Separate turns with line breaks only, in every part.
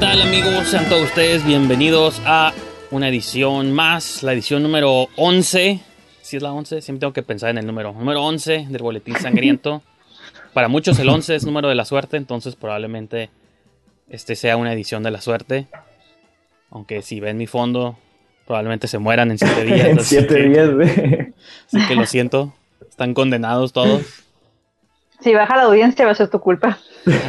Hola, ¿qué tal amigos? Sean todos ustedes bienvenidos a una edición más, la edición número 11. Si es la 11, siempre tengo que pensar en el número. Número 11 del Boletín Sangriento. Para muchos el 11 es número de la suerte, entonces probablemente este sea una edición de la suerte. Aunque si ven mi fondo, probablemente se mueran en 7 días.
en 7 días, güey.
Así que lo siento, están condenados todos.
Si baja la audiencia va a ser tu culpa.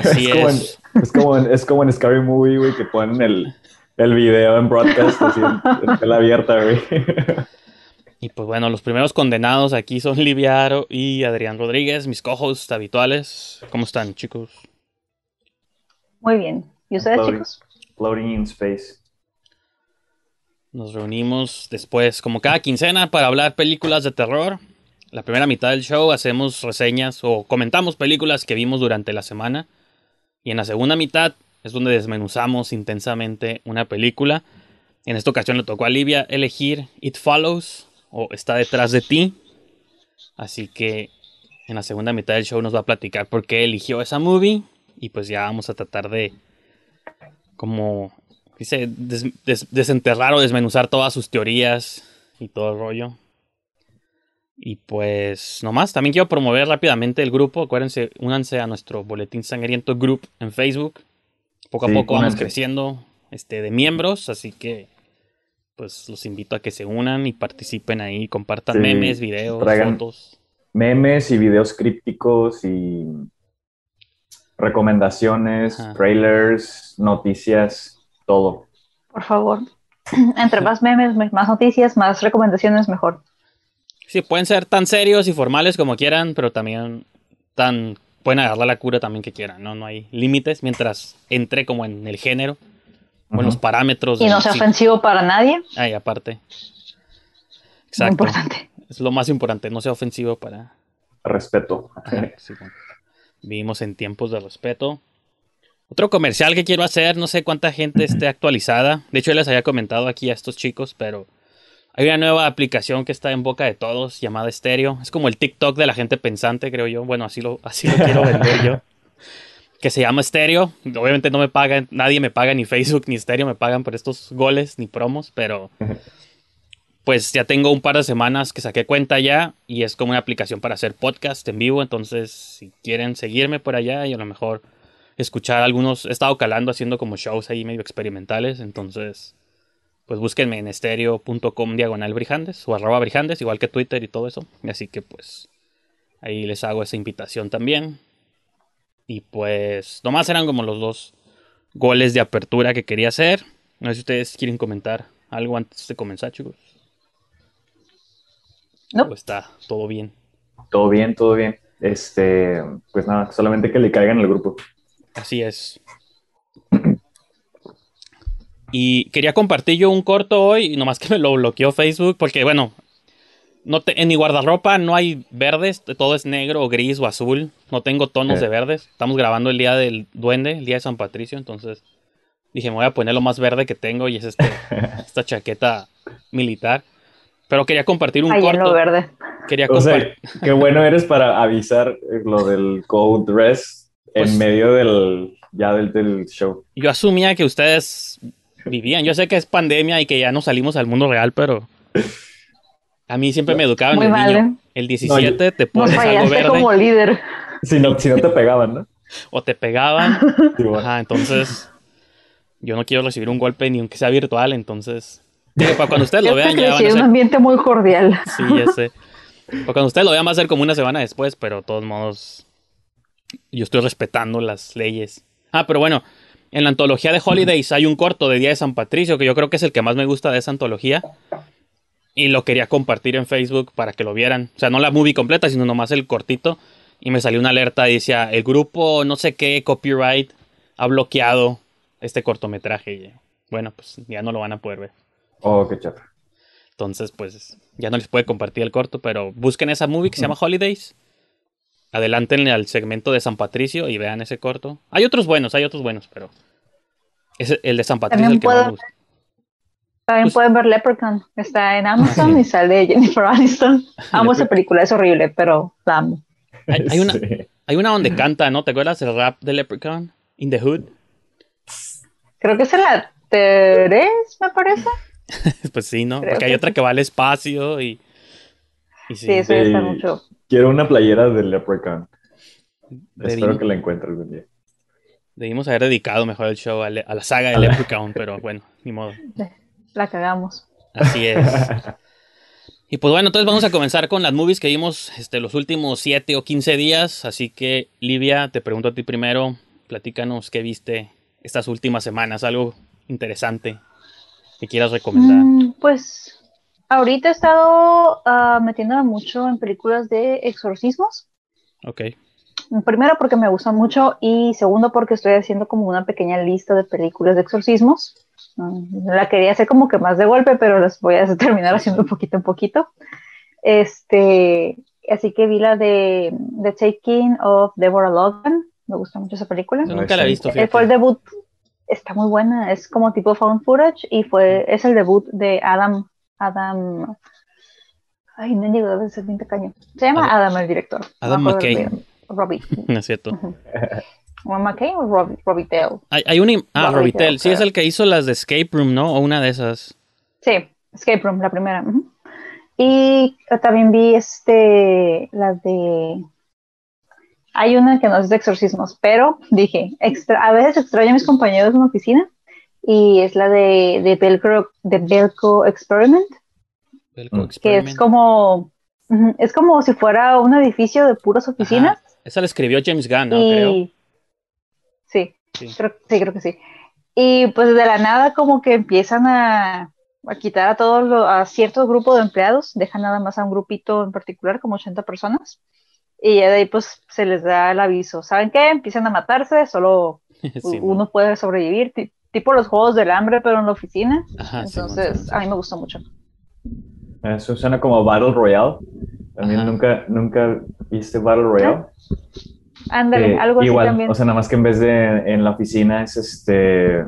Así
es.
Es.
Como en, es como en Scary Movie, güey, que ponen el, el video en broadcast así en, en tela abierta, güey.
Y pues bueno, los primeros condenados aquí son Liviaro y Adrián Rodríguez, mis co-hosts habituales. ¿Cómo están, chicos?
Muy bien. ¿Y ustedes,
Floating-
chicos?
Floating in space.
Nos reunimos después, como cada quincena, para hablar películas de terror. La primera mitad del show hacemos reseñas o comentamos películas que vimos durante la semana. Y en la segunda mitad es donde desmenuzamos intensamente una película. En esta ocasión le tocó a Livia elegir It Follows o Está detrás de ti. Así que en la segunda mitad del show nos va a platicar por qué eligió esa movie. Y pues ya vamos a tratar de como dice, des- des- desenterrar o desmenuzar todas sus teorías y todo el rollo. Y pues, nomás, también quiero promover rápidamente el grupo. Acuérdense, únanse a nuestro Boletín Sangriento Group en Facebook. Poco a
Sí,
poco vamos
únanse.
creciendo este, de miembros, así que pues los invito a que se unan y participen ahí, compartan
Sí,
memes, videos, fotos.
Memes y videos crípticos y recomendaciones,
Ajá.
trailers, noticias, todo.
Por favor. Entre más memes, más noticias, más recomendaciones, mejor.
Sí, pueden ser tan serios y formales como quieran, pero también tan pueden agarrar la cura también que quieran, ¿no? No hay límites mientras entre como en el género o en los parámetros.
Y no sea ofensivo para nadie.
Ay, aparte.
Muy
Exacto.
importante.
Es lo más importante, no sea ofensivo para...
Respeto.
Ajá, sí, bueno. Vivimos en tiempos de respeto. Otro comercial que quiero hacer, no sé cuánta gente esté actualizada. De hecho, yo les había comentado aquí a estos chicos, pero hay una nueva aplicación que está en boca de todos llamada Stereo. Es como el TikTok de la gente pensante, creo yo. Bueno, así lo, así lo quiero vender yo. Que se llama Stereo. Obviamente no me pagan, nadie me paga, ni Facebook ni Stereo me pagan por estos goles ni promos, pero pues ya tengo un par de semanas que saqué cuenta ya y es como una aplicación para hacer podcast en vivo. Entonces, si quieren seguirme por allá y a lo mejor escuchar algunos, he estado calando haciendo como shows ahí medio experimentales. Entonces, pues búsquenme en estereo.com diagonal brijandes o arroba brijandes, igual que Twitter y todo eso. Así que pues ahí les hago esa invitación también. Y pues nomás eran como los dos goles de apertura que quería hacer. No sé si ustedes quieren comentar algo antes de comenzar, chicos.
No.
O está todo bien.
Todo bien, todo bien. Este, pues nada, solamente que le caigan al grupo.
Así es. Y quería compartir yo un corto hoy, nomás que me lo bloqueó Facebook, porque bueno, no te- en mi guardarropa no hay verdes, todo es negro o gris o azul, no tengo tonos de verdes. Estamos grabando el día del duende, el día de San Patricio, entonces dije, me voy a poner lo más verde que tengo y es este, esta chaqueta militar. Pero quería compartir un
Ahí en lo
corto.
verde.
Quería
O sea, qué bueno eres para avisar eh, lo del code dress
Pues-
en medio del ya del, del show.
Yo asumía que ustedes vivían. Yo sé que es pandemia y que ya no salimos al mundo real, pero a mí siempre me educaban
Muy
el
mal,
niño.
¿eh?
El 17 te
Nos
pones algo
fallaste
verde
como líder.
Si no, si no te pegaban, ¿no?
o te pegaban.
Sí, bueno.
Ajá, entonces yo no quiero recibir un golpe ni aunque sea virtual, entonces digo, para cuando ustedes lo vean ya van a
en un
ser
ambiente muy cordial.
Sí, ya sé. Para cuando ustedes lo vean va a ser como una semana después, pero de todos modos yo estoy respetando las leyes. Ah, pero bueno, en la antología de Holidays hay un corto de Día de San Patricio que yo creo que es el que más me gusta de esa antología. Y lo quería compartir en Facebook para que lo vieran. O sea, no la movie completa, sino nomás el cortito. Y me salió una alerta y decía, el grupo no sé qué, copyright, ha bloqueado este cortometraje. Y, bueno, pues ya no lo van a poder ver.
Oh, qué chafa.
Entonces, pues ya no les puede compartir el corto, pero busquen esa movie que se llama Holidays. Adelántenle al segmento de San Patricio y vean ese corto. Hay otros buenos, hay otros buenos, pero ese- el de San Patricio es el
También
que más me
puedo-
gusta.
También
Pues-
pueden ver Leprechaun. Está en Amazon y sale Jennifer Aniston. Amo esa película, es horrible, pero la amo.
Hay, hay una,
Sí.
hay una donde canta, ¿no? ¿Te acuerdas el rap de Leprechaun? In the Hood.
Creo que es la 3, me parece.
pues sí, ¿no?
Creo
Porque hay otra
sí.
que va al espacio y. y
Sí, eso ya
Sí.
está mucho.
Quiero una playera del Leprechaun. Espero que la encuentre algún día.
Debimos haber dedicado mejor el show a, le- a la saga de Leprechaun, pero bueno, ni modo.
La cagamos.
Así es. Y pues bueno, entonces vamos a comenzar con las movies que vimos este, los últimos 7 o 15 días. Así que, Livia, te pregunto a ti primero, platícanos qué viste estas últimas semanas, algo interesante que quieras recomendar.
Mm, pues ahorita he estado ah, metiéndome mucho en películas de exorcismos.
Ok.
Primero porque me gustan mucho y segundo porque estoy haciendo como una pequeña lista de películas de exorcismos. Mm, La quería hacer como que más de golpe, pero las voy a terminar haciendo poquito en poquito. Este, así que vi la de The Taking of Deborah Logan. Me gusta mucho esa película.
Yo nunca la he visto,
Eh, Fue el
fíjate.
debut, está muy buena, es como tipo found footage y fue, es el debut de Adam, Adam, ay, no llegó a ser bien tacaño. Se llama Adam, el director.
Adam
No
McKay.
Robbie.
No es cierto.
¿Adam McKay o Robbie, Robbie Dale?
Hay, hay un... im- Ah,
Robbie. Dale,
Sí, es el que hizo las de Escape Room, ¿no? O una de esas.
Sí, Escape Room, la primera. Y también vi este, la de... Hay una que no es de exorcismos, pero dije, extra- a veces extraño a mis compañeros en la oficina y es la de, de, Velcro, de Velcro Experiment,
Belko
Mm.
que
Experiment.
es como, es como si fuera un edificio de puras oficinas
Ajá. Esa la escribió James Gunn, ¿no? Creo.
Sí,
Sí.
Creo, sí, creo que sí. Y pues de la nada como que empiezan a, a quitar a todos los, a cierto grupo de empleados, dejan nada más a un grupito en particular, como 80 personas, y ya de ahí pues se les da el aviso. ¿Saben qué? Empiezan a matarse, solo
Sí,
uno puede sobrevivir, tipo los juegos del hambre, pero en la oficina.
Ajá, sí,
Entonces,
sí.
a mí me gustó mucho.
Eso suena como Battle Royale. También nunca, nunca viste Battle Royale.
Ándale,
Eh,
algo así
igual,
también.
o sea, nada más que en vez de en la oficina es este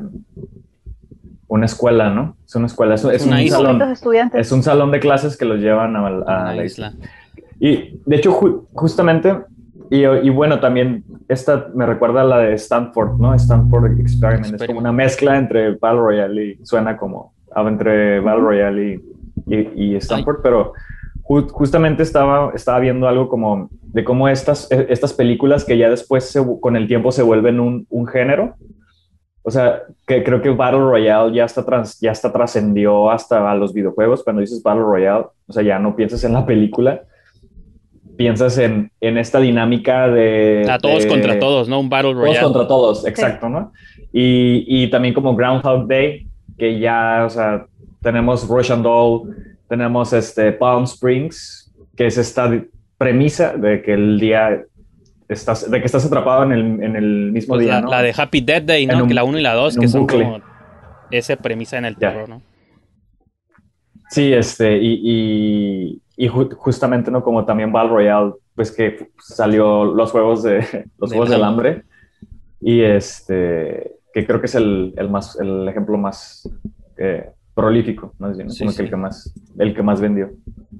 una escuela, ¿no? Es una escuela, es, es
Una
un
isla.
Salón,
estudiantes.
es un salón de clases que los llevan a, la
isla.
Y de hecho, ju- justamente, y, y bueno, también esta me recuerda a la de Stanford, ¿no? Stanford Experiment. Es
Experiment.
como una mezcla entre Battle Royale y suena como ah, entre Battle Royale y, y- y Stanford, pero ju- justamente estaba, estaba viendo algo como de cómo estas, eh, estas películas que ya después se con el tiempo se vuelven un, un género. O sea, que creo que Battle Royale ya está trans, ya está trascendió hasta a los videojuegos. Cuando dices Battle Royale, o sea, ya no piensas en la película, piensas en, en esta dinámica de...
A todos
de-
contra todos, ¿no? Un Battle
Todos
Royale.
contra todos, exacto, ¿no? Y, y también como Groundhog Day, que ya, o sea, tenemos Rush and Doll, tenemos este Palm Springs, que es esta premisa de que el día estás, de que estás atrapado en el, en el mismo
Pues
día,
la,
¿no?
la de Happy Death Day,
En
¿no?
un-
que la 1 y la 2,
en
que son
bucle.
como esa premisa en el terror, ¿no?
Sí, este, y, y, y ju- justamente, ¿no? Como también Battle Royale, pues que salió los juegos de los juegos del
hambre.
Y este, que creo que es el, el más, el ejemplo más eh, prolífico, más bien, ¿no?
Sí,
como
sí.
que el que más, el que más vendió.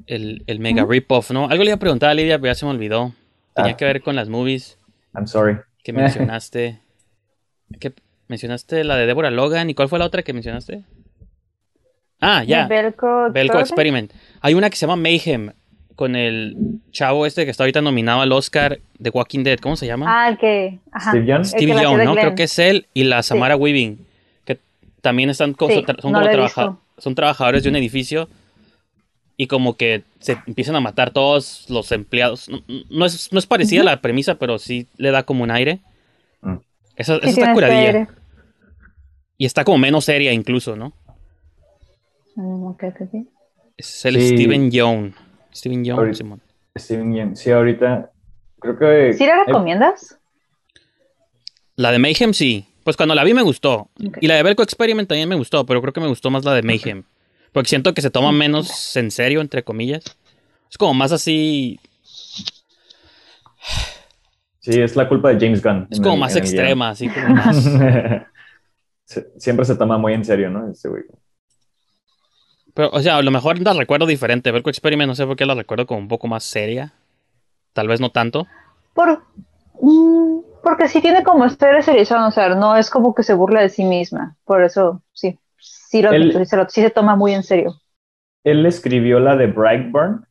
El, el mega rip-off, ¿no? Algo le iba a preguntar a Lidia, pero ya se me olvidó. Tenía
Ah.
que ver con las movies
I'm sorry.
que mencionaste. ¿Qué mencionaste la de Deborah Logan y cuál fue la otra que mencionaste? Ah, ya.
Belco
Belko
Experiment.
Experiment. Hay una que se llama Mayhem con el chavo este que está ahorita nominado al Oscar de Walking Dead. ¿Cómo se llama?
Ah, el que... Ajá.
Steve Young.
hacía
Young, ¿no?
Glenn.
Creo que es él y la Samara Weaving, que también están
Sí,
son,
no
como trabaja- son trabajadores de un edificio y como que se empiezan a matar todos los empleados. No, no es, no es parecida a la premisa, pero sí le da como un aire.
Mm.
Esa, esa
Sí,
está
este
curadilla.
aire.
Y está como menos seria incluso, ¿no?
Mm.
Es el
Sí.
Steven Young. Steven Young,
Ahorita-
Simón.
Steven Yeun. Sí, ahorita creo que...
¿Sí la recomiendas?
La de Mayhem sí. Pues cuando la vi me gustó. Y la de Belko Experiment también me gustó, pero creo que me gustó más la de Mayhem. Porque siento que se toma menos en serio, entre comillas. Es como más así.
sí, es la culpa de James Gunn.
Es como
el-
más extrema, así como más.
Siempre se toma muy en serio, ¿no? Este güey.
Pero, o sea, a lo mejor la recuerdo diferente. Belko Experiment, no sé por qué la recuerdo como un poco más seria. Tal vez no tanto.
Por, mm, Porque sí tiene como historia serializada, o sea, no es como que se burla de sí misma. Por eso, sí, sí, lo,
Él-
sí se lo- sí se toma muy en serio.
Él escribió la de Brightburn.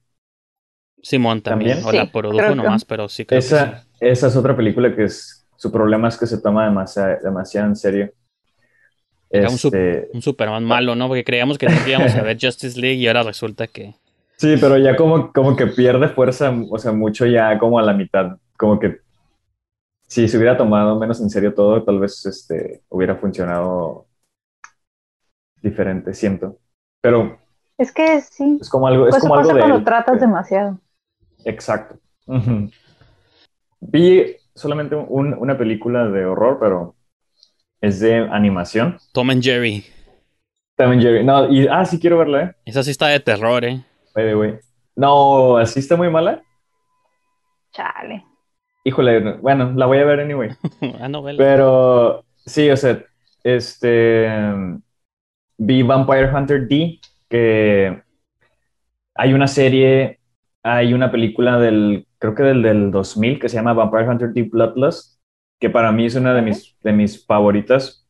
Simón también,
¿También?
o la
Sí,
produjo
creo que-
nomás, pero sí creo que sí.
Esa, esa es otra película que es, su problema es que se toma demasiado, demasiado en serio.
Era un
Este,
Un Superman malo, ¿no? Porque creíamos que íbamos a ver Justice League y ahora resulta que...
sí, pero ya como, como que pierde fuerza, o sea, mucho ya como a la mitad. Como que si se hubiera tomado menos en serio todo, tal vez este, hubiera funcionado diferente, siento. Pero
Es que sí.
es como algo, es
Pues
como algo
pasa
de
cuando
él.
tratas demasiado.
Exacto. Vi solamente un- una película de horror, pero es de animación.
Tom and Jerry.
También Jerry. No, y, ah, sí quiero verla, eh.
Esa sí está de terror, ¿eh?
By the way. No, así está muy mala.
Chale.
Híjole, bueno, la voy a ver anyway.
ah, novela.
Pero sí, o sea, este vi Vampire Hunter D, que hay una serie, hay una película del, creo que del, del 2000 que se llama Vampire Hunter D Bloodlust, que para mí es una de mis, de mis favoritas.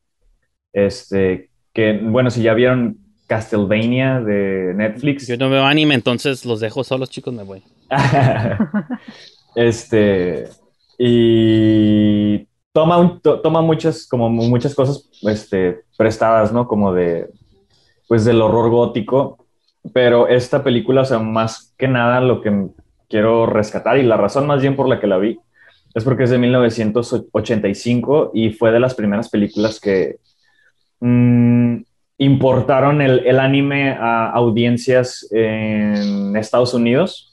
Este, que bueno, si ya vieron Castlevania de Netflix.
Yo no veo anime, entonces los dejo solos, chicos, me voy.
este, y toma, un- to- toma muchas, como muchas cosas este, prestadas, ¿no? Como de, pues del horror gótico, pero esta película, o sea, más que nada lo que quiero rescatar y la razón más bien por la que la vi es porque es de 1985 y fue de las primeras películas que mm, importaron el, el anime a audiencias en Estados Unidos.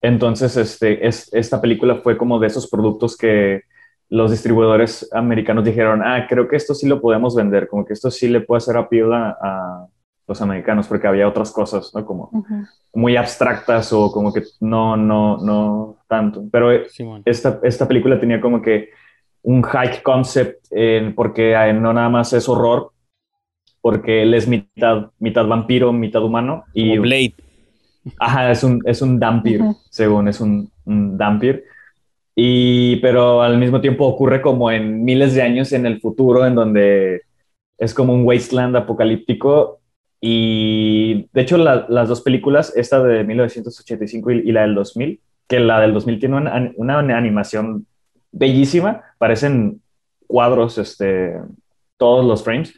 Entonces, este, es, esta película fue como de esos productos que los distribuidores americanos dijeron, ah, creo que esto sí lo podemos vender, como que esto sí le puede hacer appeal a, a los americanos, porque había otras cosas, ¿no? Como
Ujú.
muy abstractas o como que no, no, no tanto. Pero esta, esta película tenía como que un high concept, eh, porque eh, no nada más es horror, porque él es mitad, mitad vampiro, mitad humano. Y,
Como Blade.
Ajá, es un, es un dampir,
Ujú.
según es un, un dampir. Y, pero al mismo tiempo ocurre como en miles de años en el futuro, en donde es como un wasteland apocalíptico. Y de hecho, la- las dos películas, esta de 1985 y, y la del 2000, que la del 2000 tiene una, una animación bellísima, parecen cuadros, este, todos los frames.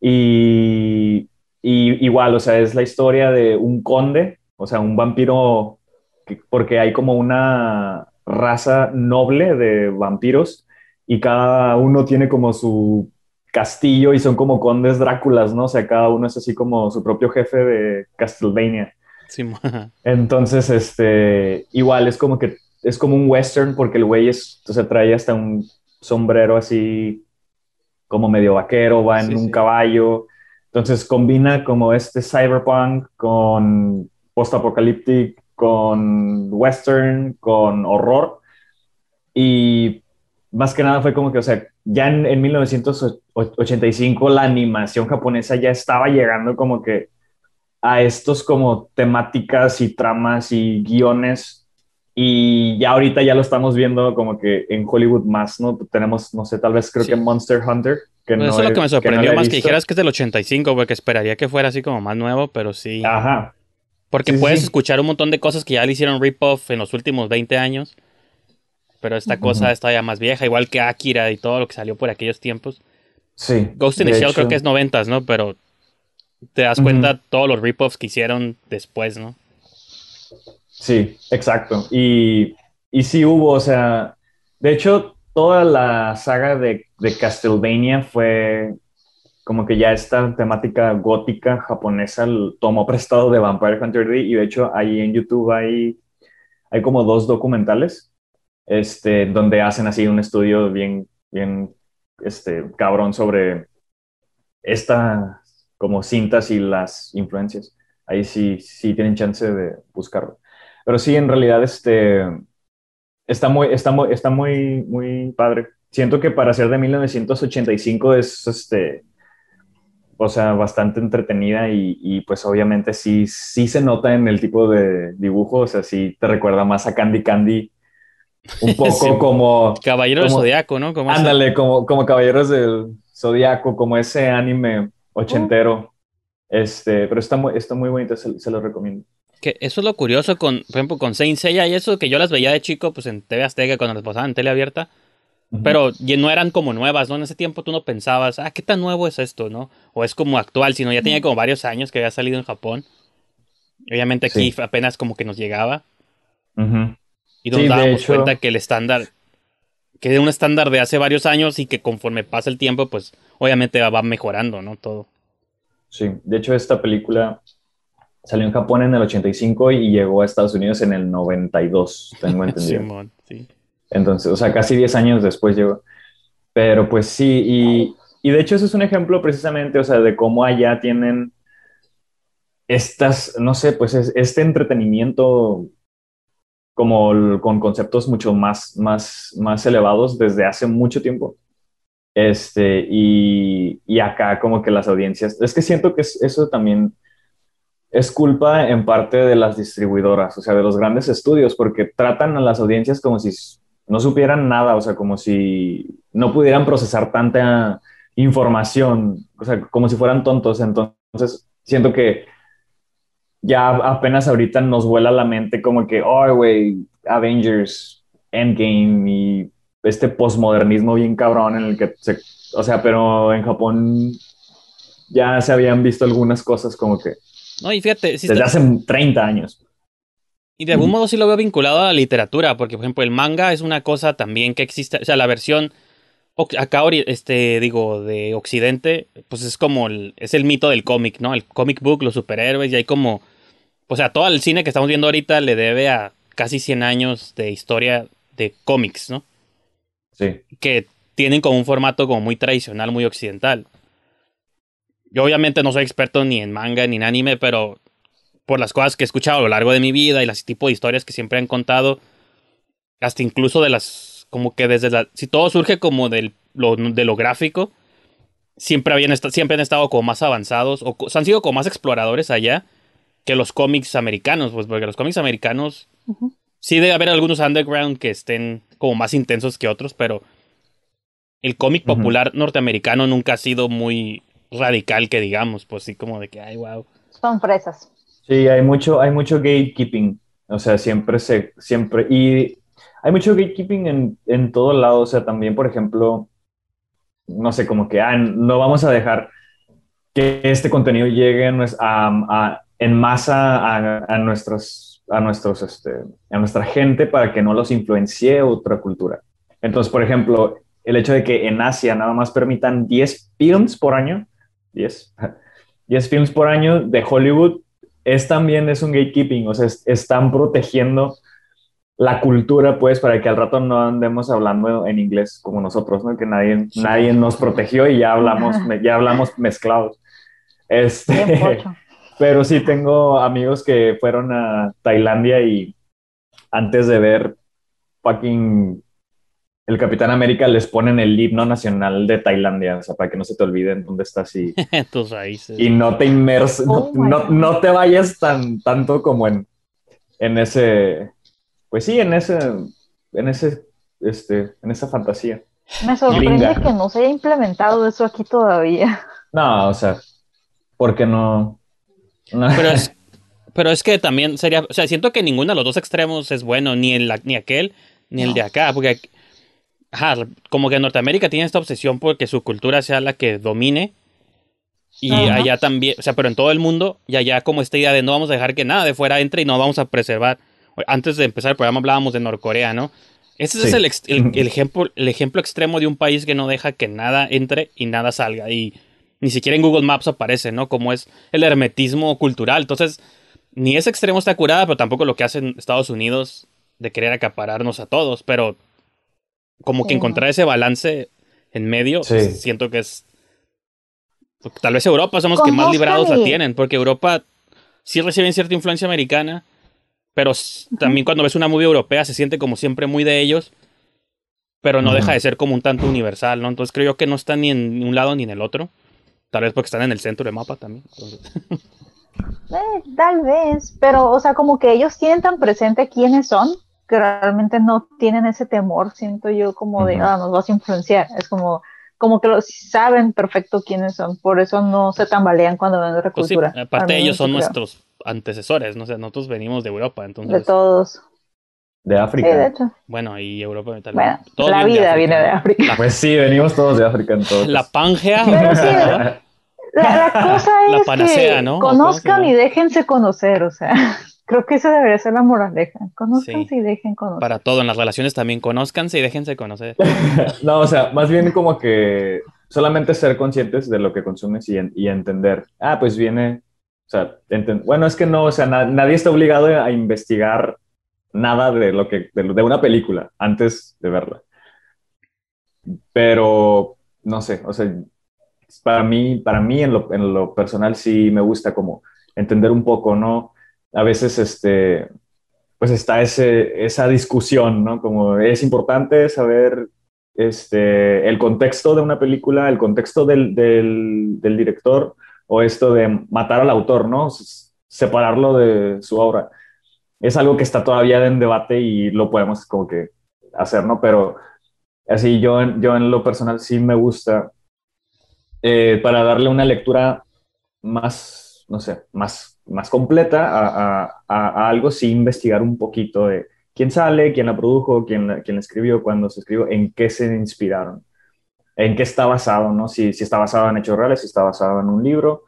Y, y igual, o sea, es la historia de un conde, o sea, un vampiro, que- porque hay como una raza noble de vampiros y cada uno tiene como su castillo y son como condes Dráculas, ¿no? O sea, cada uno es así como su propio jefe de Castlevania. Entonces, este, igual es como que es como un western porque el güey es, o sea, trae hasta un sombrero así como medio vaquero, va en
Sí,
un
sí.
caballo. Entonces combina como este cyberpunk con post-apocalyptic, con western, con horror. Y más que nada fue como que, o sea, ya en, en 1985 la animación japonesa ya estaba llegando como que a estos como temáticas y tramas y guiones y ya ahorita ya lo estamos viendo como que en Hollywood más, ¿no? Tenemos, no sé, tal vez creo
Sí.
que Monster Hunter, que
Pues
no
eso es lo que me
no
sorprendió más que dijeras que es del 85, porque esperaría que fuera así como más nuevo, pero sí.
Ajá,
Porque
sí,
puedes
sí.
escuchar un montón de cosas que ya le hicieron rip-off en los últimos 20 años. Pero esta cosa está ya más vieja, igual que Akira y todo lo que salió por aquellos tiempos.
sí.
Ghost in the Shell
hecho.
creo que es 90, ¿no? Pero te das cuenta todos los rip-offs que hicieron después, ¿no?
Sí, exacto. Y, y sí hubo, o sea, de hecho, toda la saga de, de Castlevania fue como que ya esta temática gótica japonesa tomó prestado de Vampire Hunter D y de hecho ahí en YouTube hay, hay como dos documentales este, donde hacen así un estudio bien, bien este, cabrón sobre esta como cintas y las influencias. Ahí sí, sí tienen chance de buscarlo. Pero sí, en realidad, este, está muy, está muy, está muy, muy padre. Siento que para ser de 1985 es, este, o sea, bastante entretenida y, y, pues obviamente sí, sí se nota en el tipo de dibujo, o sea, sí te recuerda más a Candy Candy Un poco como...
Caballero del Zodiaco, ¿no?
Como ándale, como, como Caballeros del Zodiaco, como ese anime ochentero. Este, pero está muy, está muy bonito, se, lo recomiendo.
Que eso es lo curioso con, por ejemplo, con Saint Seiya y eso, que yo las veía de chico, pues en TV Azteca cuando las pasaban en tele abierta. Pero no eran como nuevas, ¿no? En ese tiempo tú no pensabas, ah, ¿qué tan nuevo es esto, no? O es como actual, sino ya tenía como varios años que había salido en Japón. Obviamente aquí apenas como que nos llegaba. Y nos dábamos cuenta que el estándar, que es un estándar de hace varios años y que conforme pasa el tiempo, pues obviamente va mejorando, ¿no? Todo.
Sí, de hecho esta película salió en Japón en el 85 y llegó a Estados Unidos en el 92, tengo entendido. sí. Entonces, o sea, casi 10 años después llegó. Pero pues sí, y, y de hecho eso es un ejemplo precisamente, o sea, de cómo allá tienen estas, no sé, pues este entretenimiento como con conceptos mucho más, más, más elevados desde hace mucho tiempo. Este, y, y acá como que las audiencias, es que siento que eso también es culpa en parte de las distribuidoras, o sea, de los grandes estudios, porque tratan a las audiencias como si no supieran nada, o sea, como si no pudieran procesar tanta información, o sea, como si fueran tontos. Entonces, siento que ya apenas ahorita nos vuela la mente como que, oh, güey, Avengers, Endgame y este posmodernismo bien cabrón en el que se, o sea, pero en Japón ya se habían visto algunas cosas como que...
No, y fíjate,
desde hace 30 años.
Y de algún modo sí lo veo vinculado a la literatura, porque por ejemplo el manga es una cosa también que existe, o sea, la versión acá, este, digo, de Occidente, pues es como el, es el mito del cómic, ¿no? El comic book, los superhéroes, y hay como, o sea, todo el cine que estamos viendo ahorita le debe a casi 100 años de historia de cómics, ¿no?
Sí.
Que tienen como un formato como muy tradicional, muy occidental. Yo obviamente no soy experto ni en manga ni en anime, pero por las cosas que he escuchado a lo largo de mi vida y las tipo de historias que siempre han contado, hasta incluso de las, como que desde la, si todo surge como del, lo, de lo gráfico, siempre, habían siempre han estado como más avanzados, o, han sido como más exploradores allá que los cómics americanos, pues porque los cómics americanos sí debe haber algunos underground que estén como más intensos que otros, pero el cómic popular norteamericano nunca ha sido muy radical que digamos, pues sí como de que, ay, wow.
Son fresas.
Sí, hay mucho, hay mucho gatekeeping. O sea, siempre se, siempre, y hay mucho gatekeeping en, en todo lado. O sea, también, por ejemplo, no sé, como que, ah, no vamos a dejar que este contenido llegue a, en masa a, a, nuestros, a, nuestros, este, a nuestra gente para que no los influencie otra cultura. Entonces, por ejemplo, el hecho de que en Asia nada más permitan 10 films por año, 10, 10 films por año de Hollywood es también es un gatekeeping, o sea, están protegiendo la cultura, pues, para que al rato no andemos hablando en inglés como nosotros, ¿no? Que nadie, nadie nos protegió y ya hablamos, ya hablamos mezclados. Este, pero sí tengo amigos que fueron a Tailandia y antes de ver fucking el Capitán América les ponen el himno nacional de Tailandia, o sea, para que no se te olviden dónde estás y,
tus raíces.
Y no te inmerses, no, oh no, te vayas tan tanto como en, en ese, pues sí, en ese, en ese, este, en esa fantasía.
Me sorprende que no se haya implementado eso aquí todavía.
No, o sea, porque no.
Pero, es, pero es que también sería, o sea, siento que ninguno de los dos extremos es bueno, ni el ni aquel, ni el de acá, porque Ajá, como que Norteamérica tiene esta obsesión porque su cultura sea la que domine. Y allá también, o sea, pero en todo el mundo, y allá como esta idea de no vamos a dejar que nada de fuera entre y no vamos a preservar. Antes de empezar el programa hablábamos de Norcorea, ¿no? Ese es el, el, ejemplo, el ejemplo extremo de un país que no deja que nada entre y nada salga. Y ni siquiera en Google Maps aparece, ¿no? Como es el hermetismo cultural. Entonces, ni ese extremo está curada, pero tampoco lo que hacen Estados Unidos de querer acapararnos a todos. Pero como que encontrar ese balance en medio, siento que es... Tal vez Europa somos que más librados la tienen, porque Europa sí reciben cierta influencia americana, pero también cuando ves una movie europea se siente como siempre muy de ellos, pero no deja de ser como un tanto universal, ¿no? Entonces creo que no están ni en un lado ni en el otro. Tal vez porque están en el centro del mapa también.
Eh, tal vez, pero o sea, como que ellos tienen tan presente quiénes son, que realmente no tienen ese temor, siento yo, como de, ah, nos vas a influenciar. Es como, como que lo saben perfecto quiénes son, por eso no se tambalean cuando ven otra
Pues sí,
cultura.
aparte
Al menos
ellos son
creo.
nuestros antecesores, no sé, nosotros venimos de Europa, entonces,
De todos.
De
Sí,
África.
de hecho.
bueno, y Europa tal vez.
Bueno, la
de
vida viene de África.
Pues sí, venimos todos de África entonces.
La Pangea,
Pero sí. La, la cosa
La
es
panacea,
que
¿no? ¿O cómo se
conozcan y déjense conocer, o sea, creo que esa debería ser la moraleja. Conozcanse
Sí.
y dejen conocer.
para todo, en las relaciones también, conózcanse y déjense conocer.
No, o sea, más bien como que solamente ser conscientes de lo que consumes y, en- y entender. Ah, pues viene, o sea, enten- bueno, es que no, o sea, na- nadie está obligado a investigar nada de lo que, de, lo- de una película antes de verla. Pero, no sé, o sea, para mí, para mí en lo, en lo personal sí me gusta como entender un poco, ¿no? A veces, este, pues está ese, esa discusión, ¿no? Como es importante saber este, el contexto de una película, el contexto del, del, del director, o esto de matar al autor, ¿no? Separarlo de su obra. Es algo que está todavía en debate y lo podemos como que hacer, ¿no? Pero así yo, yo en lo personal sí me gusta eh, para darle una lectura más, no sé, más, más completa a, algo, sí investigar un poquito de quién sale, quién la produjo, quién la, quién escribió, cuándo se escribió, en qué se inspiraron, en qué está basado, ¿no? Si, si está basado en hechos reales, si está basado en un libro.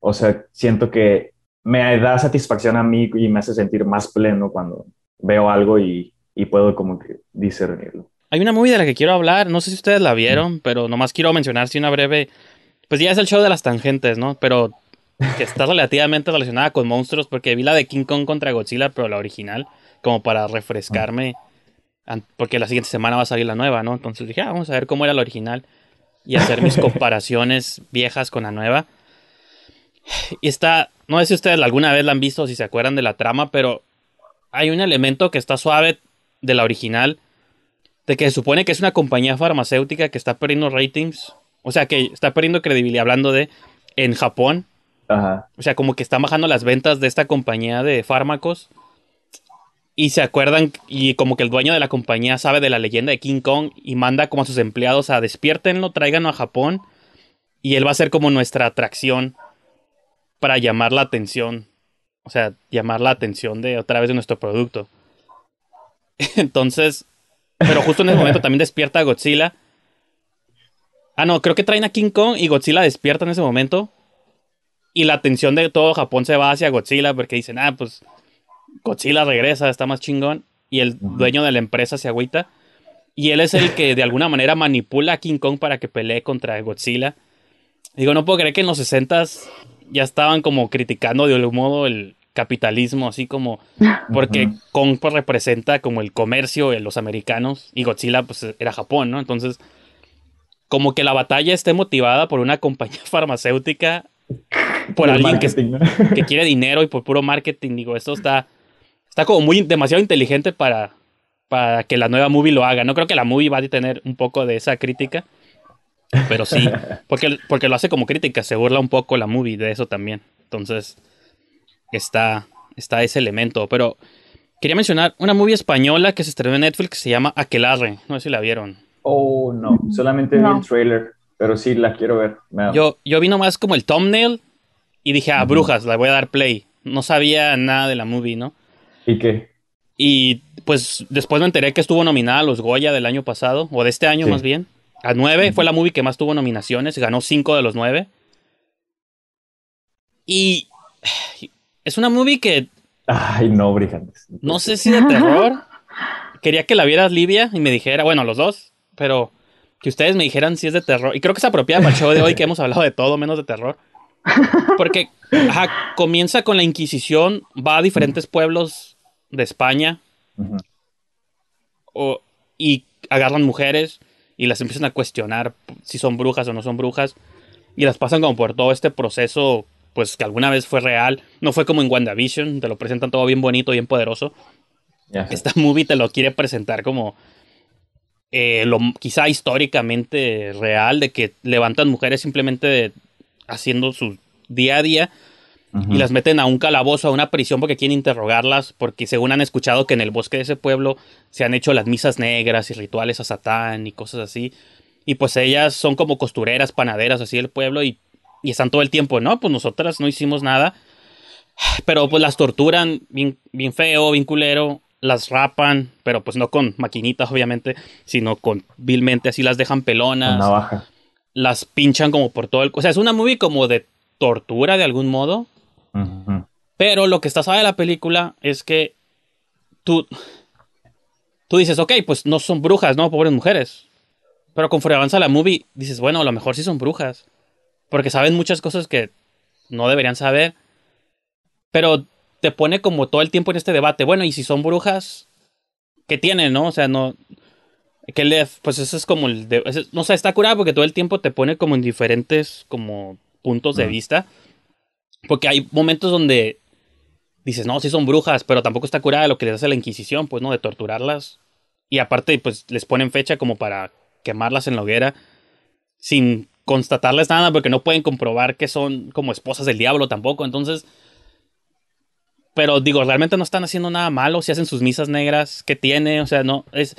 O sea, siento que me da satisfacción a mí y me hace sentir más pleno cuando veo algo y, y puedo como que discernirlo.
Hay una movie de la que quiero hablar, no sé si ustedes la vieron, pero nomás quiero mencionar si una breve. Pues ya es el show de las tangentes, ¿no? Pero que está relativamente relacionada con monstruos, porque vi la de King Kong contra Godzilla, pero la original, como para refrescarme, porque la siguiente semana va a salir la nueva, ¿no? Entonces dije, ah, vamos a ver cómo era la original y hacer mis comparaciones viejas con la nueva. Y está, no sé si ustedes alguna vez la han visto, si se acuerdan de la trama, pero hay un elemento que está suave de la original, de que se supone que es una compañía farmacéutica que está perdiendo ratings, o sea, que está perdiendo credibilidad hablando de en Japón,
Ajá.
o sea, como que están bajando las ventas de esta compañía de fármacos. Y se acuerdan, y como que el dueño de la compañía sabe de la leyenda de King Kong y manda como a sus empleados a despiértenlo, tráiganlo a Japón. Y él va a ser como nuestra atracción para llamar la atención. O sea, llamar la atención de otra vez de nuestro producto. Entonces, pero justo en ese momento también despierta a Godzilla. Ah, no, creo que traen a King Kong y Godzilla despierta en ese momento. Y la atención de todo Japón se va hacia Godzilla porque dicen, ah, pues Godzilla regresa, está más chingón. Y el dueño de la empresa se agüita. Y él es el que de alguna manera manipula a King Kong para que pelee contra Godzilla. Digo, no puedo creer que en los 60s ya estaban como criticando de algún modo el capitalismo, así como porque
Ujú.
Kong pues, representa como el comercio de los americanos y Godzilla pues era Japón, ¿no? Entonces, como que la batalla esté motivada por una compañía farmacéutica, por
El
alguien que,
marketing, ¿no?
que quiere dinero y por puro marketing. Digo, esto está, está como muy demasiado inteligente para, para que la nueva movie lo haga. No creo que la movie va a tener un poco de esa crítica, pero sí, porque, porque lo hace como crítica, se burla un poco la movie de eso también. Entonces, está, está ese elemento. Pero quería mencionar una movie española que se estrenó en Netflix que se llama Aquelarre. No sé si la vieron.
Oh, no, solamente
No.
vi el trailer, pero sí la quiero ver.
Yo, yo vi nomás como el thumbnail y dije, ah, brujas, la voy a dar play. No sabía nada de la movie, ¿no?
¿Y qué?
Y pues después me enteré que estuvo nominada a los Goya del año pasado, o de este año
Sí.
más bien. A nueve, fue la movie que más tuvo nominaciones, ganó cinco de los nueve. Y es una movie que
Ay, no, Brijandes.
no sé si de terror. Quería que la vieras Livia y me dijera, bueno, los dos, pero que ustedes me dijeran si es de terror. Y creo que es apropiada para el show de hoy que hemos hablado de todo menos de terror. Porque ajá, comienza con la Inquisición, va a diferentes pueblos de España o- y agarran mujeres y las empiezan a cuestionar si son brujas o no son brujas y las pasan como por todo este proceso pues que alguna vez fue real. No fue como en WandaVision te lo presentan todo bien bonito bien poderoso. Esta movie te lo quiere presentar como eh, lo quizá históricamente real de que levantan mujeres simplemente de- haciendo su día a día y las meten a un calabozo, a una prisión porque quieren interrogarlas, porque según han escuchado que en el bosque de ese pueblo se han hecho las misas negras y rituales a Satán y cosas así. Y pues ellas son como costureras, panaderas así del pueblo y, y están todo el tiempo, no, pues nosotras no hicimos nada. Pero pues las torturan bien, bien feo, bien culero, las rapan, pero pues no con maquinitas obviamente, sino con vilmente así las dejan pelonas.
Navaja.
Las pinchan como por todo el... O sea, es una movie como de tortura de algún modo. Pero lo que está sabe de la película es que tú, tú dices, ok, pues no son brujas, ¿no? Pobres mujeres. Pero conforme avanza la movie, dices, bueno, a lo mejor sí son brujas. Porque saben muchas cosas que no deberían saber. Pero te pone como todo el tiempo en este debate. Bueno, y si son brujas, ¿qué tienen, no? O sea, no. Que le, pues eso es como el. no sé, está curado porque todo el tiempo te pone como en diferentes como puntos de vista. Porque hay momentos donde dices, no, sí son brujas, pero tampoco está curada lo que les hace la Inquisición, pues, ¿no? De torturarlas. Y aparte, pues, les ponen fecha como para quemarlas en la hoguera sin constatarles nada porque no pueden comprobar que son como esposas del diablo tampoco. Entonces, pero digo, realmente no están haciendo nada malo si hacen sus misas negras, ¿qué tiene? O sea, no, es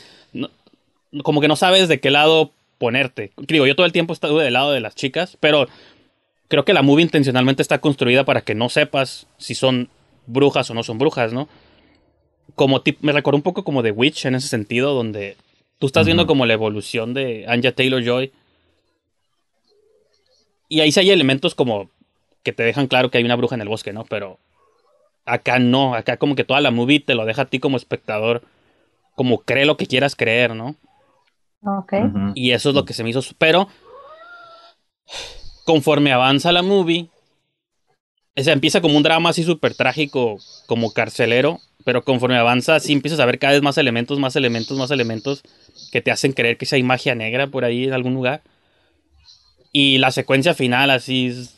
como que no sabes de qué lado ponerte. Digo, yo todo el tiempo estuve del lado de las chicas, pero creo que la movie intencionalmente está construida para que no sepas si son brujas o no son brujas, ¿no? Como me recuerda un poco como The Witch en ese sentido, donde tú estás viendo como la evolución de Anja Taylor Joy. Y ahí sí hay elementos como que te dejan claro que hay una bruja en el bosque, ¿no? Pero acá no, acá como que toda la movie te lo deja a ti como espectador, como cree lo que quieras creer, ¿no?
Ok.
Y eso es lo que se me hizo. Pero conforme avanza la movie, se empieza como un drama así súper trágico, como carcelero, pero conforme avanza, sí empiezas a ver cada vez más elementos, más elementos, más elementos que te hacen creer que hay magia negra por ahí en algún lugar. Y la secuencia final, así,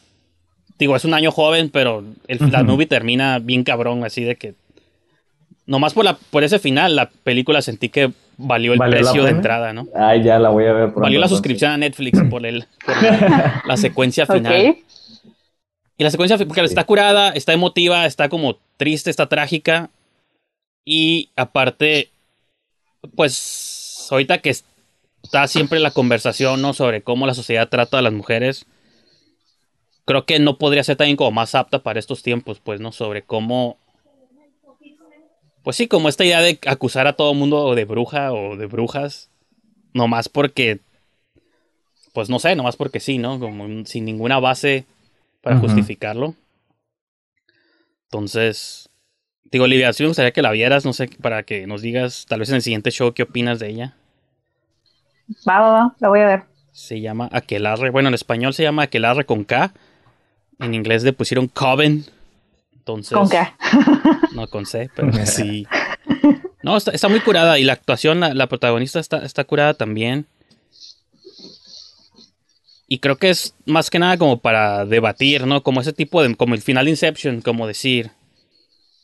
digo, es un año joven, pero el, la movie termina bien cabrón, así de que. Nomás por, la, por ese final, la película sentí que valió el precio de entrada, ¿no?
Ay, ya la voy a ver.
valió la suscripción a Netflix por, el, la, secuencia final. Y la secuencia, porque está curada, está emotiva, está como triste, está trágica. Y aparte, pues, ahorita que está siempre la conversación, ¿no? Sobre cómo la sociedad trata a las mujeres. Creo que no podría ser también como más apta para estos tiempos, pues, ¿no? Sobre cómo pues sí, como esta idea de acusar a todo mundo de bruja o de brujas, nomás porque, pues no sé, nomás porque sí, ¿no? Como sin ninguna base para justificarlo. Entonces, digo, Olivia, sí me gustaría que la vieras, no sé, para que nos digas, tal vez en el siguiente show, qué opinas de ella.
Va, va, va, la voy a ver.
Se llama Aquelarre, bueno, en español se llama Aquelarre con K. En inglés le pusieron Coven. Entonces,
¿Con qué?
no con C, pero sí. No, está, muy curada y la actuación, la, protagonista está, está curada también. Y creo que es más que nada como para debatir, ¿no? Como ese tipo de, como el final de Inception, como decir,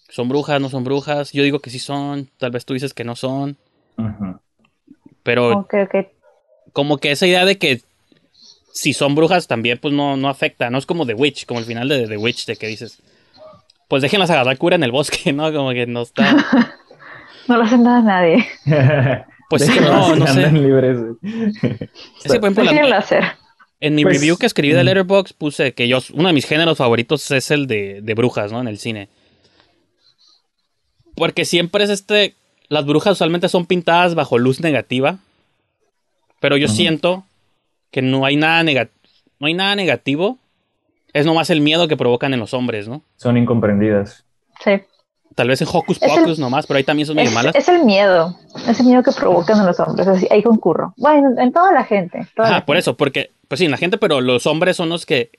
¿son brujas, no son brujas? Yo digo que sí son, tal vez tú dices que no son. Pero como que esa idea de que si son brujas también pues no, no afecta, no es como The Witch, como el final de The Witch de que dices, pues déjenlas agarrar cura en el bosque, ¿no? Como que no está.
no lo hacen nada a nadie.
Pues sí, no, no sé.
libres.
Sí, por ejemplo, hacer. En mi pues, review que escribí de. Letterboxd puse que yo, uno de mis géneros favoritos es el de, de brujas, ¿no? En el cine. Porque siempre es este. Las brujas usualmente son pintadas bajo luz negativa. Pero yo siento que no hay nada negativo. No hay nada negativo es nomás el miedo que provocan en los hombres, ¿no?
Son incomprendidas.
Sí.
Tal vez en Hocus Pocus nomás, pero ahí también son medio malas.
Es el miedo, es el miedo que provocan en los hombres, así, ahí concurro. Bueno, en toda la gente.
ah, por eso, porque, pues sí, en la gente, pero los hombres son los que,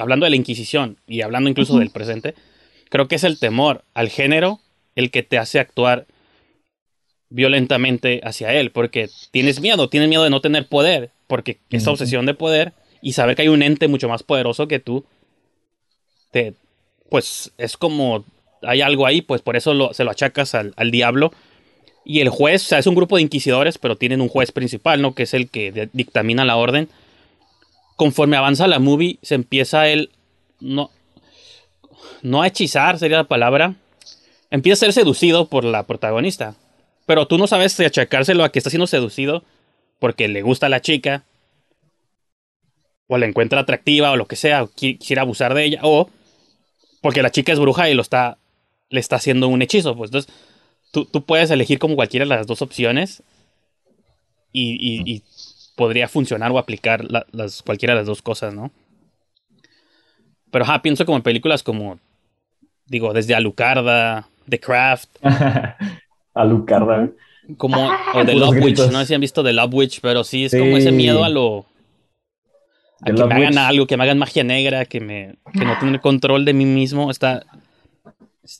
hablando de la Inquisición y hablando incluso del presente, creo que es el temor al género el que te hace actuar violentamente hacia él, porque tienes miedo, tienes miedo de no tener poder, porque esta obsesión de poder y saber que hay un ente mucho más poderoso que tú pues es como, hay algo ahí, pues por eso se lo achacas al, diablo. Y el juez, o sea, es un grupo de inquisidores, pero tienen un juez principal, ¿no? Que es el que dictamina la orden. Conforme avanza la movie, se empieza el, no, no a hechizar sería la palabra, empieza a ser seducido por la protagonista. Pero tú no sabes si achacárselo a que está siendo seducido porque le gusta a la chica, o la encuentra atractiva, o lo que sea, o quisiera abusar de ella, o porque la chica es bruja y lo está, le está haciendo un hechizo. Pues entonces, tú, tú puedes elegir como cualquiera de las dos opciones y, podría funcionar o aplicar las, cualquiera de las dos cosas, ¿no? Pero ja, pienso como en películas como, digo, desde Alucarda, The Craft.
Alucarda.
Como, o The Love Witch, no sé si han visto The Love Witch, pero sí es como ese miedo a lo... A que me hagan algo, que me hagan magia negra, que me que no tenga el control de mí mismo. Está,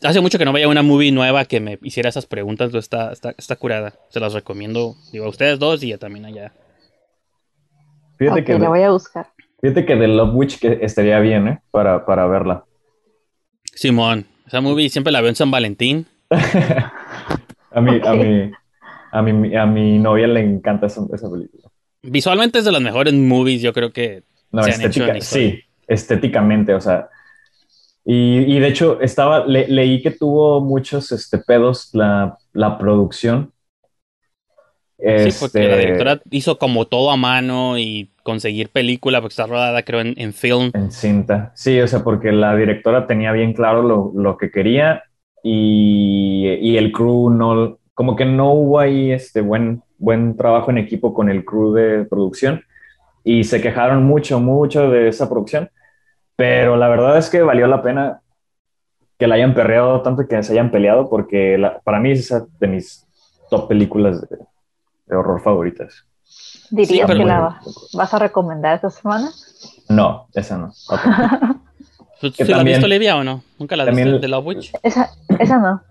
Hace mucho que no veía una movie nueva que me hiciera esas preguntas, está, está, está curada. Se las recomiendo, digo, a ustedes dos y también allá.
Fíjate que la voy a buscar.
Fíjate que The Love Witch que estaría bien, ¿eh? Para, para verla.
Simón, esa movie siempre la veo en San Valentín.
a, mí, a, mí, a, mi, a mi novia le encanta esa, película.
Visualmente es de las mejores movies, yo creo que
no, se han hecho Sí, estéticamente, o sea, y, de hecho, estaba, leí que tuvo muchos este, pedos la, producción.
Sí, porque la este, directora hizo como todo a mano y conseguir película, porque está rodada, creo, en, film.
En cinta. Sí, o sea, porque la directora tenía bien claro lo, que quería y, el crew no, como que no hubo ahí este buen, buen trabajo en equipo con el crew de producción y se quejaron mucho, mucho de esa producción. Pero la verdad es que valió la pena que la hayan perreado tanto que se hayan peleado, porque para mí es esa de mis top películas de, horror favoritas.
¿Dirías que la vas a recomendar esta semana?
No, esa no.
¿Tú, la has visto, Olivia, o no? ¿Nunca la has visto de Love Witch?
Esa, esa no.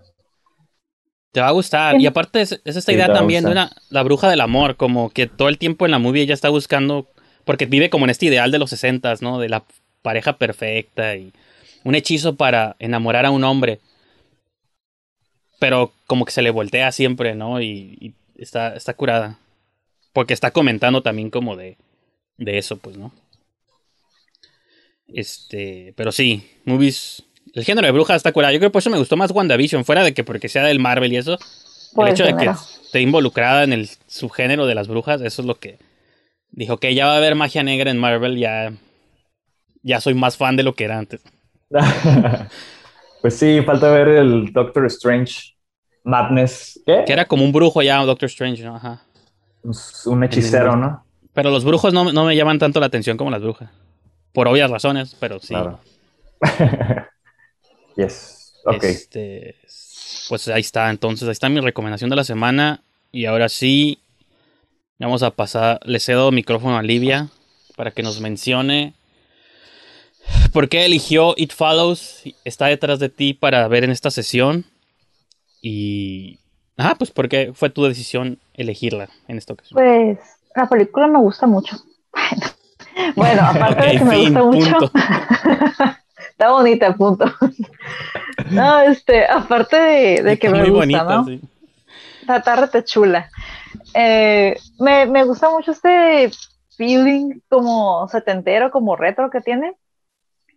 Te va a gustar. Y aparte es, esta idea también de una, la bruja del amor, como que todo el tiempo en la movie ella está buscando, porque vive como en este ideal de los sesentas, ¿no? De la pareja perfecta y un hechizo para enamorar a un hombre. Pero como que se le voltea siempre, ¿no? Y, está, está curada. Porque está comentando también como de, de eso, pues, ¿no? Este, pero sí, movies. El género de bruja está curada. Yo creo que por eso me gustó más WandaVision, fuera de que porque sea del Marvel y eso. el hecho de que esté involucrada en el subgénero de las brujas, eso es lo que dijo que ya va a haber magia negra en Marvel, ya ya soy más fan de lo que era antes.
pues sí, falta ver el Doctor Strange Madness.
¿Qué? Que era como un brujo ya, Doctor Strange, ¿no? Ajá.
Un hechicero, ¿no?
Pero los brujos no, me llaman tanto la atención como las brujas. Por obvias razones, pero sí. Claro.
yes. Ok.
Este, pues ahí está. Entonces, ahí está mi recomendación de la semana. Y ahora sí, vamos a pasar. Le cedo micrófono a Livia para que nos mencione ¿Por qué eligió It Follows? Está detrás de ti para ver en esta sesión. Y. Ah, pues ¿por qué fue tu decisión elegirla en esta ocasión?
Pues la película me gusta mucho. bueno, aparte de que me gusta mucho. Está bonita, punto. no, este, aparte de, que me muy gusta, bonita, ¿no? Sí. Está, chula. Eh, me, me gusta mucho este feeling como setentero, como retro que tiene.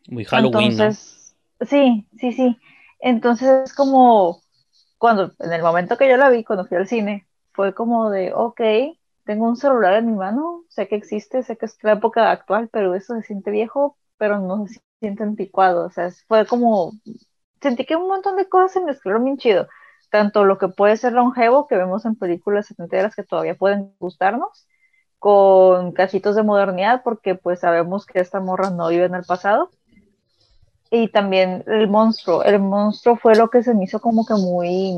Muy Halloween,
Entonces, sí, sí, sí. Entonces es como cuando, en el momento que yo la vi, cuando fui al cine, fue como de, ok, tengo un celular en mi mano, sé que existe, sé que es la época actual, pero eso se siente viejo, pero no se siente anticuado. O sea, fue como, sentí que un montón de cosas se mezclaron bien chido. Tanto lo que puede ser longevo, que vemos en películas setenteras que todavía pueden gustarnos, con cachitos de modernidad, porque pues sabemos que esta morra no vive en el pasado y también el monstruo. El monstruo fue lo que se me hizo como que muy,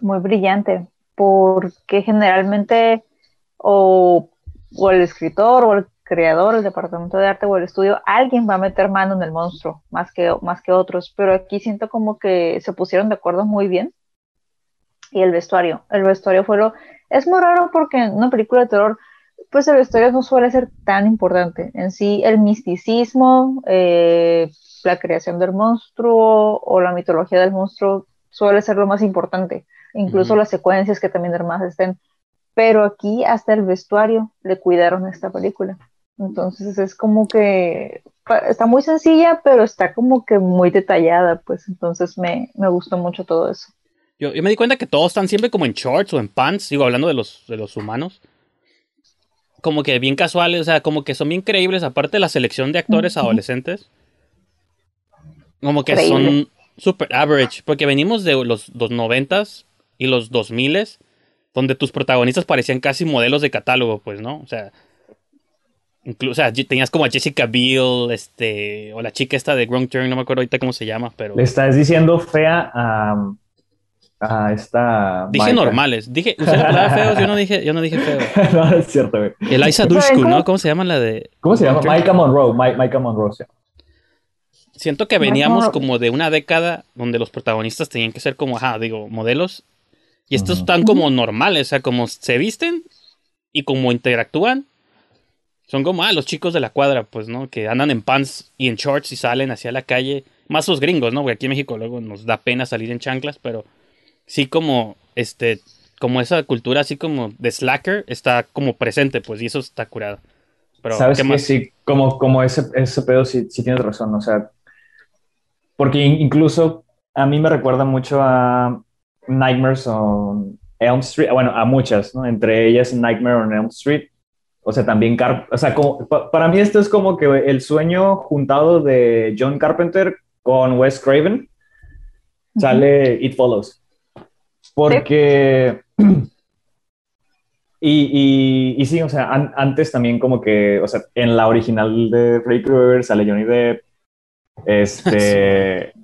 muy brillante, porque generalmente o, el escritor o el creador, el departamento de arte o el estudio, alguien va a meter mano en el monstruo, más que, más que otros, pero aquí siento como que se pusieron de acuerdo muy bien. Y el vestuario, el vestuario fue lo... Es muy raro porque en una película de terror pues el vestuario no suele ser tan importante. En sí, el misticismo, eh, la creación del monstruo o la mitología del monstruo suele ser lo más importante. Incluso las secuencias que también más estén. Pero aquí hasta el vestuario le cuidaron esta película. Entonces es como que está muy sencilla, pero está como que muy detallada, pues entonces me, me gustó mucho todo eso.
Yo, me di cuenta que todos están siempre como en shorts o en pants, digo, hablando de los, de los humanos. Como que bien casuales, o sea, como que son bien creíbles, aparte de la selección de actores adolescentes. Como que son super average, porque venimos de los, los 90s y los 2000s, donde tus protagonistas parecían casi modelos de catálogo, pues, ¿no? O sea, incluso, o sea, tenías como a Jessica Biel, este, o la chica esta de Wrong Turn, no me acuerdo ahorita cómo se llama, pero...
Le estás diciendo fea a a esta.
Dije normales. Dije, usé la palabra feos, yo no dije, yo no dije feo.
no, es cierto, güey.
Eliza Dushku, ¿no? ¿Cómo se llama la de.
¿Cómo se llama? Micah Monroe. Micah Monroe, sí.
Siento que veníamos como de una década donde los protagonistas tenían que ser como, ajá, digo, modelos. Y estos están como normales, o sea, como se visten y como interactúan. Son como, ah, los chicos de la cuadra, pues, ¿no? Que andan en pants y en shorts y salen hacia la calle. Más los gringos, ¿no? Porque aquí en México luego nos da pena salir en chanclas, pero sí como, este, como esa cultura así como de slacker está como presente, pues, y eso está curado.
Pero, ¿Sabes que Sí, como, como ese, ese pedo sí, sí tienes razón, o sea, porque incluso a mí me recuerda mucho a Nightmares on Elm Street, bueno, a muchas, ¿no? Entre ellas Nightmare on Elm Street, o sea, también, Car o sea, como, para mí esto es como que el sueño juntado de John Carpenter con Wes Craven, sale It Follows. Porque... Y, y, sí, o sea, antes también como que, o sea, en la original de Freddy Krueger sale Johnny Depp, este,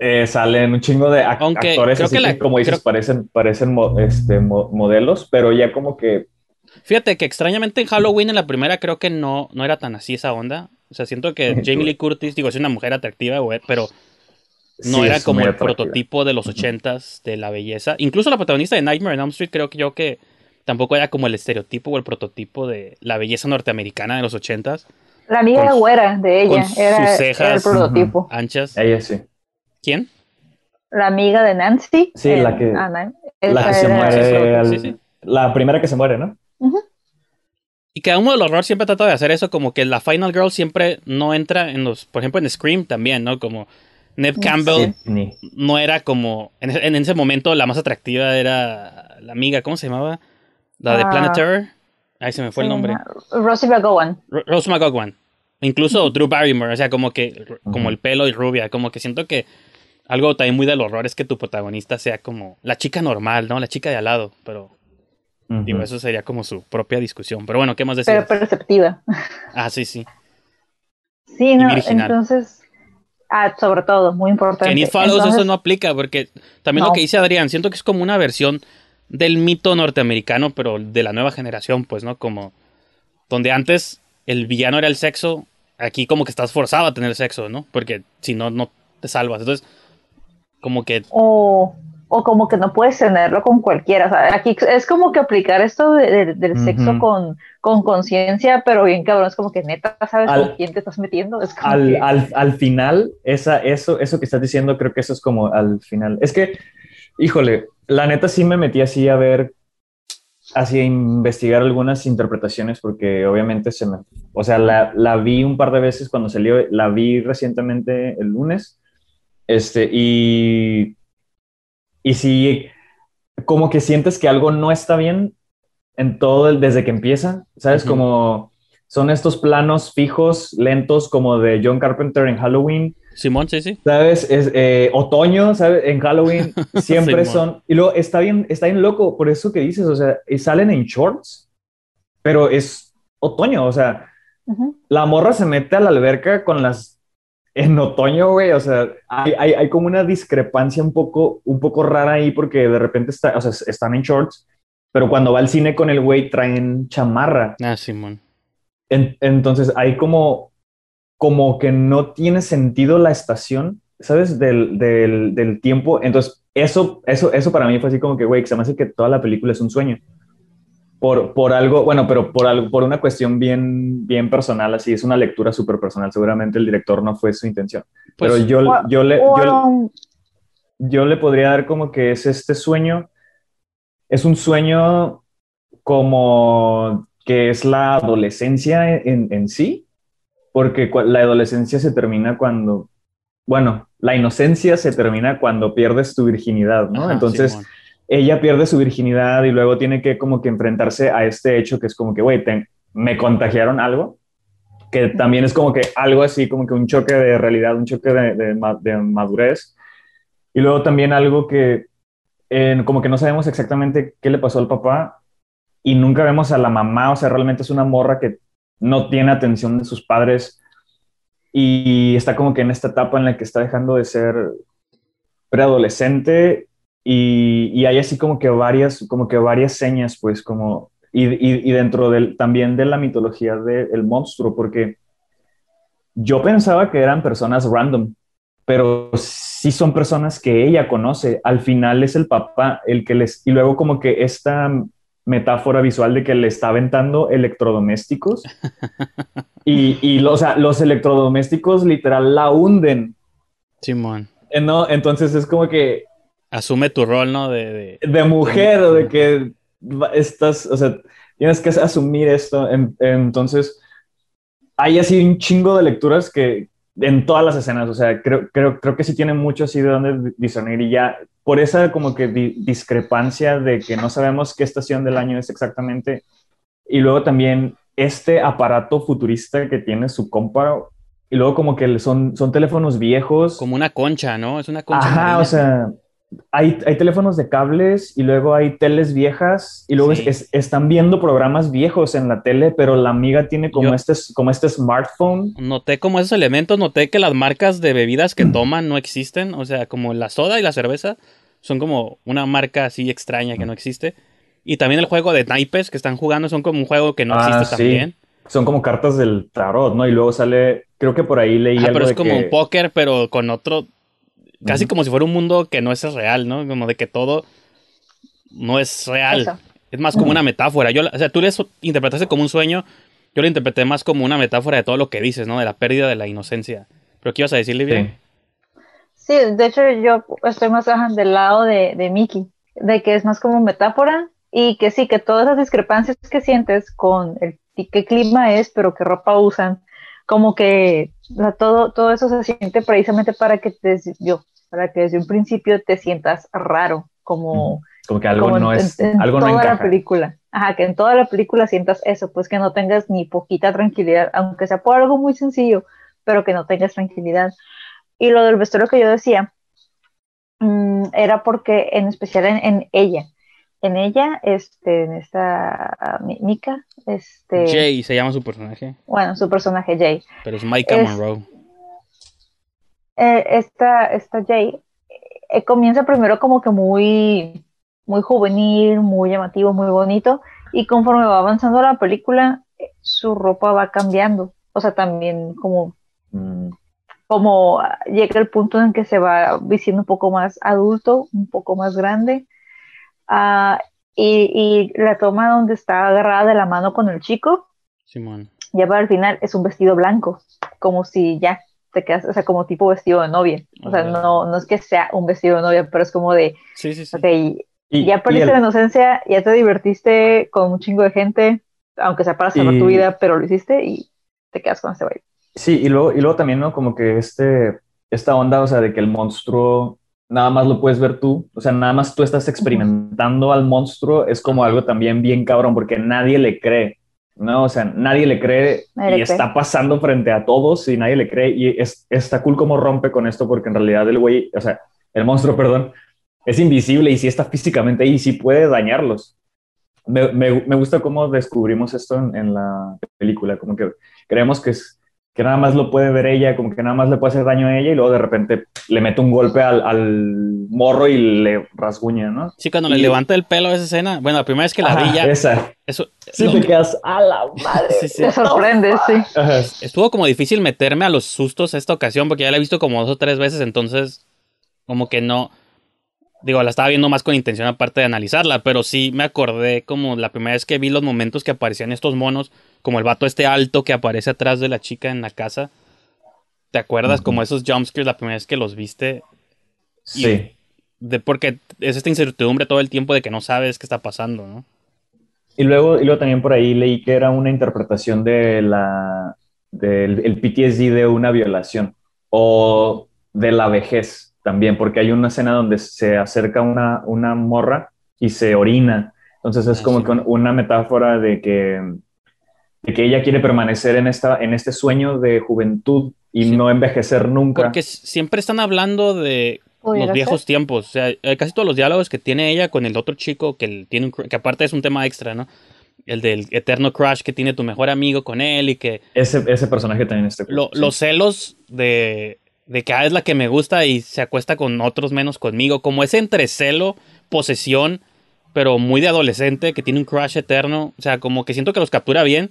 eh, salen un chingo de actores así que, como dices, parecen, parecen este, modelos, pero ya como que...
Fíjate que extrañamente en Halloween en la primera creo que no, no era tan así esa onda. O sea, siento que Jamie Lee Curtis, digo, es una mujer atractiva, güey, pero no era como el prototipo de los ochentas de la belleza. Incluso la protagonista de Nightmare on Elm Street creo que yo que tampoco era como el estereotipo o el prototipo de la belleza norteamericana de los ochentas.
La amiga güera de ella era, el prototipo.
Anchas.
Ella sí.
¿Quién?
La amiga de Nancy.
Sí, la que, la se muere. La primera que se muere, ¿no?
Y cada uno del horror siempre trata de hacer eso, como que la Final Girl siempre no entra en los, por ejemplo en Scream también, ¿no? Como Neb Campbell no era como. En, ese momento la más atractiva era la amiga, ¿cómo se llamaba? La de ah. Planet Terror. Ahí se me fue el nombre.
Rosie McGowan.
Rose McGowan. Incluso Drew Barrymore, o sea, como que. Como el pelo y rubia. Como que siento que. Algo también muy del horror es que tu protagonista sea como la chica normal, ¿no? La chica de al lado. Pero. Digo, eso sería como su propia discusión. Pero bueno, ¿qué más decir?
Pero perceptiva.
Ah, sí, sí.
Sí, no, entonces Ah, sobre todo, muy importante.
En It Follows eso no aplica, porque también lo que dice Adrián, siento que es como una versión del mito norteamericano, pero de la nueva generación, pues, ¿no? Como donde antes el villano era el sexo, aquí como que estás forzado a tener sexo, ¿no? Porque si no, no te salvas. Entonces, como que...
O o como que no puedes tenerlo con cualquiera. O sea, aquí es como que aplicar esto del sexo con conciencia, pero bien cabrón, es como que neta sabes con quién te estás metiendo.
al, al, al, final, esa, eso, eso que estás diciendo, creo que eso es como al final. Es que, híjole, la neta sí me metí así a ver, así a investigar algunas interpretaciones, porque obviamente se me, o sea, la, la vi un par de veces cuando salió, la vi recientemente el lunes, este, y y si como que sientes que algo no está bien en todo el, desde que empieza, ¿sabes? Como son estos planos fijos, lentos, como de John Carpenter en Halloween.
Simón, sí, sí.
¿Sabes? Es eh, otoño, ¿sabes? En Halloween siempre son. Y luego está bien, está bien loco, por eso que dices, o sea, salen en shorts, pero es otoño, o sea, la morra se mete a la alberca con las en otoño, güey, o sea, hay, hay, hay, como una discrepancia un poco, un poco rara ahí porque de repente está, o sea, están en shorts, pero cuando va al cine con el güey traen chamarra.
Ah, Simón.
entonces hay como, como que no tiene sentido la estación, ¿sabes? Del, del, del tiempo. Entonces, eso, eso, eso para mí fue así como que, güey, se me hace que toda la película es un sueño por, por algo, bueno, pero por, algo, por una cuestión bien, bien personal, así es una lectura súper personal. Seguramente el director no fue su intención. pero pues, yo, yo, le, yo, yo, le podría dar como que es este sueño, es un sueño como que es la adolescencia en, en sí, porque la adolescencia se termina cuando, bueno, la inocencia se termina cuando pierdes tu virginidad, ¿no? Entonces, ella pierde su virginidad y luego tiene que como que enfrentarse a este hecho que es como que, güey, me contagiaron algo, que también es como que algo así, como que un choque de realidad, un choque de, madurez. Y luego también algo que como que no sabemos exactamente qué le pasó al papá y nunca vemos a la mamá, o sea, realmente es una morra que no tiene atención de sus padres y está como que en esta etapa en la que está dejando de ser preadolescente y, y hay así como que varias, como que varias señas, pues como, y, y, dentro del, también de la mitología del monstruo, porque yo pensaba que eran personas random, pero sí son personas que ella conoce. Al final es el papá el que les, y luego como que esta metáfora visual de que le está aventando electrodomésticos y, y los electrodomésticos literal la hunden.
Simón.
Eh, no, entonces es como que...
Asume tu rol, ¿no? De,
de, mujer o de que estás, o sea, tienes que asumir esto. entonces, hay así un chingo de lecturas que en todas las escenas, o sea, creo, creo, creo que sí tiene mucho así de dónde discernir y ya por esa como que discrepancia de que no sabemos qué estación del año es exactamente. Y luego también este aparato futurista que tiene su compa. Y luego como que son, son teléfonos viejos.
Como una concha, ¿no? Es una concha.
Ajá, o sea, hay, hay, teléfonos de cables y luego hay teles viejas y luego están viendo programas viejos en la tele, pero la amiga tiene como, este, como este smartphone.
Noté como esos elementos, noté que las marcas de bebidas que toman no existen, o sea, como la soda y la cerveza son como una marca así extraña que no existe. Y también el juego de naipes que están jugando son como un juego que no ah, existe también.
Son como cartas del tarot, ¿no? Y luego sale, creo que por ahí leí
ah, pero es como un póker, pero con otro, casi como si fuera un mundo que no es real, ¿no? Como de que todo no es real. Es más como una metáfora. Yo, o sea, tú le interpretaste como un sueño, yo lo interpreté más como una metáfora de todo lo que dices, ¿no? De la pérdida de la inocencia. ¿Pero qué ibas a decirle bien?
Sí, de hecho yo estoy más del lado de, de Mickey, de que es más como metáfora y que sí, que todas las discrepancias que sientes con el qué clima es, pero qué ropa usan, como que todo, todo eso se siente precisamente para que te, yo, para que desde un principio te sientas raro, como,
como que algo no es, en, algo
toda la película. Ajá, que en toda la película sientas eso, pues que no tengas ni poquita tranquilidad, aunque sea por algo muy sencillo, pero que no tengas tranquilidad. Y lo del vestuario que yo decía mm, era porque, en especial en, ella, en ella, este, en esta Mika, este...
Jay se llama su personaje.
Bueno, su personaje Jay.
Pero es Micah Monroe.
Eh, esta, esta Jay eh, comienza primero como que muy, muy juvenil, muy llamativo, muy bonito, y conforme va avanzando la película, eh, su ropa va cambiando. O sea, también como mm, como llega el punto en que se va diciendo un poco más adulto, un poco más grande, ah, y, la toma donde está agarrada de la mano con el chico,
Simón.
ya para el final es un vestido blanco, como si ya te quedas, o sea, como tipo vestido de novia, o sea, no, no es que sea un vestido de novia, pero es como de,
sí, sí, sí.
Okay, ya perdiste la inocencia, ya te divertiste con un chingo de gente, aunque sea para salvar tu vida, pero lo hiciste y te quedas con ese baile.
Sí, y luego, y luego también, ¿no? Como que este, esta onda, o sea, de que el monstruo nada más lo puedes ver tú, o sea, nada más tú estás experimentando al monstruo, es como algo también bien cabrón, porque nadie le cree, ¿no? O sea, nadie le cree y está pasando frente a todos y nadie le cree y es, está cool como rompe con esto, porque en realidad el güey, o sea, el monstruo, perdón, es invisible y sí está físicamente ahí y sí puede dañarlos. Me, me, me gusta cómo descubrimos esto en, en la película, como que creemos que es que nada más lo puede ver ella, como que nada más le puede hacer daño a ella y luego de repente le mete un golpe al, morro y le rasguña, ¿no?
Sí, cuando le levanta el pelo a esa escena, bueno, la primera vez que la vi ya...
Esa.
Eso,
sí, te quedas a la madre.
Sí, sí. Te sorprende, sí.
Estuvo como difícil meterme a los sustos esta ocasión porque ya la he visto como dos o tres veces, entonces como que no... Digo, la estaba viendo más con intención aparte de analizarla, pero sí me acordé como la primera vez que vi los momentos que aparecían estos monos como el vato este alto que aparece atrás de la chica en la casa. ¿Te acuerdas? Como esos jumpscares la primera vez que los viste.
Sí.
de, porque es esta incertidumbre todo el tiempo de que no sabes qué está pasando, ¿no?
Y luego, y luego también por ahí leí que era una interpretación de la, del el PTSD de una violación o de la vejez también, porque hay una escena donde se acerca una, una morra y se orina. Entonces es
Ah,
como
sí.
que una metáfora de que, de que ella quiere permanecer en, esta, en este sueño de juventud y
Sí.
no envejecer nunca.
Porque siempre están hablando de
¿Pudiera
los viejos
ser?
tiempos. O sea, eh, casi todos los diálogos que tiene ella con el otro chico, que, tiene un que aparte es un tema extra, ¿no? El del eterno crush que tiene tu mejor amigo con él y que
Ese, ese personaje también está cool,
lo-
sí.
los celos de, de que ah, es la que me gusta y se acuesta con otros menos conmigo. Como ese entre celo, posesión, pero muy de adolescente, que tiene un crush eterno. O sea, como que siento que los captura bien.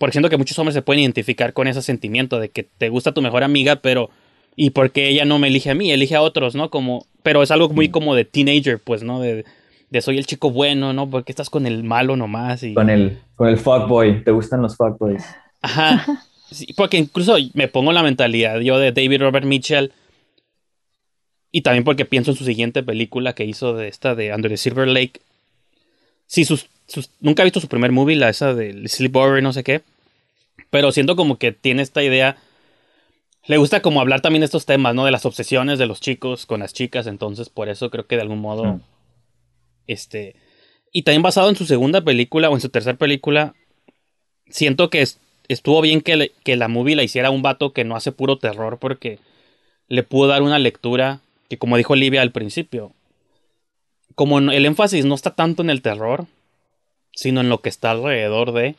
Porque siento que muchos hombres se pueden identificar con ese sentimiento de que te gusta tu mejor amiga, pero. ¿Y porque ella no me elige a mí? Elige a otros, ¿no? Como. Pero es algo muy
Mm.
como de teenager, pues, ¿no? De, de soy el chico bueno, ¿no? Porque estás con el malo nomás. Y...
Con el, con el fuckboy. ¿Te gustan los fuckboys?
Ajá. Sí, porque incluso me pongo la mentalidad yo de David Robert Mitchell. Y también porque pienso en su siguiente película que hizo de esta de Under the Silver Lake. Sí, sus, sus- nunca he visto su primer movie, la esa de Sleepover y no sé qué. Pero siento como que tiene esta idea. Le gusta como hablar también de estos temas, ¿no? De las obsesiones de los chicos con las chicas. Entonces, por eso creo que de algún modo. Este. Y también basado en su segunda película o en su tercera película. Siento que es- estuvo bien que, le- que la movie la hiciera un vato que no hace puro terror. Porque le pudo dar una lectura que, como dijo Olivia al principio. Como el énfasis no está tanto en el terror. Sino en lo que está alrededor de.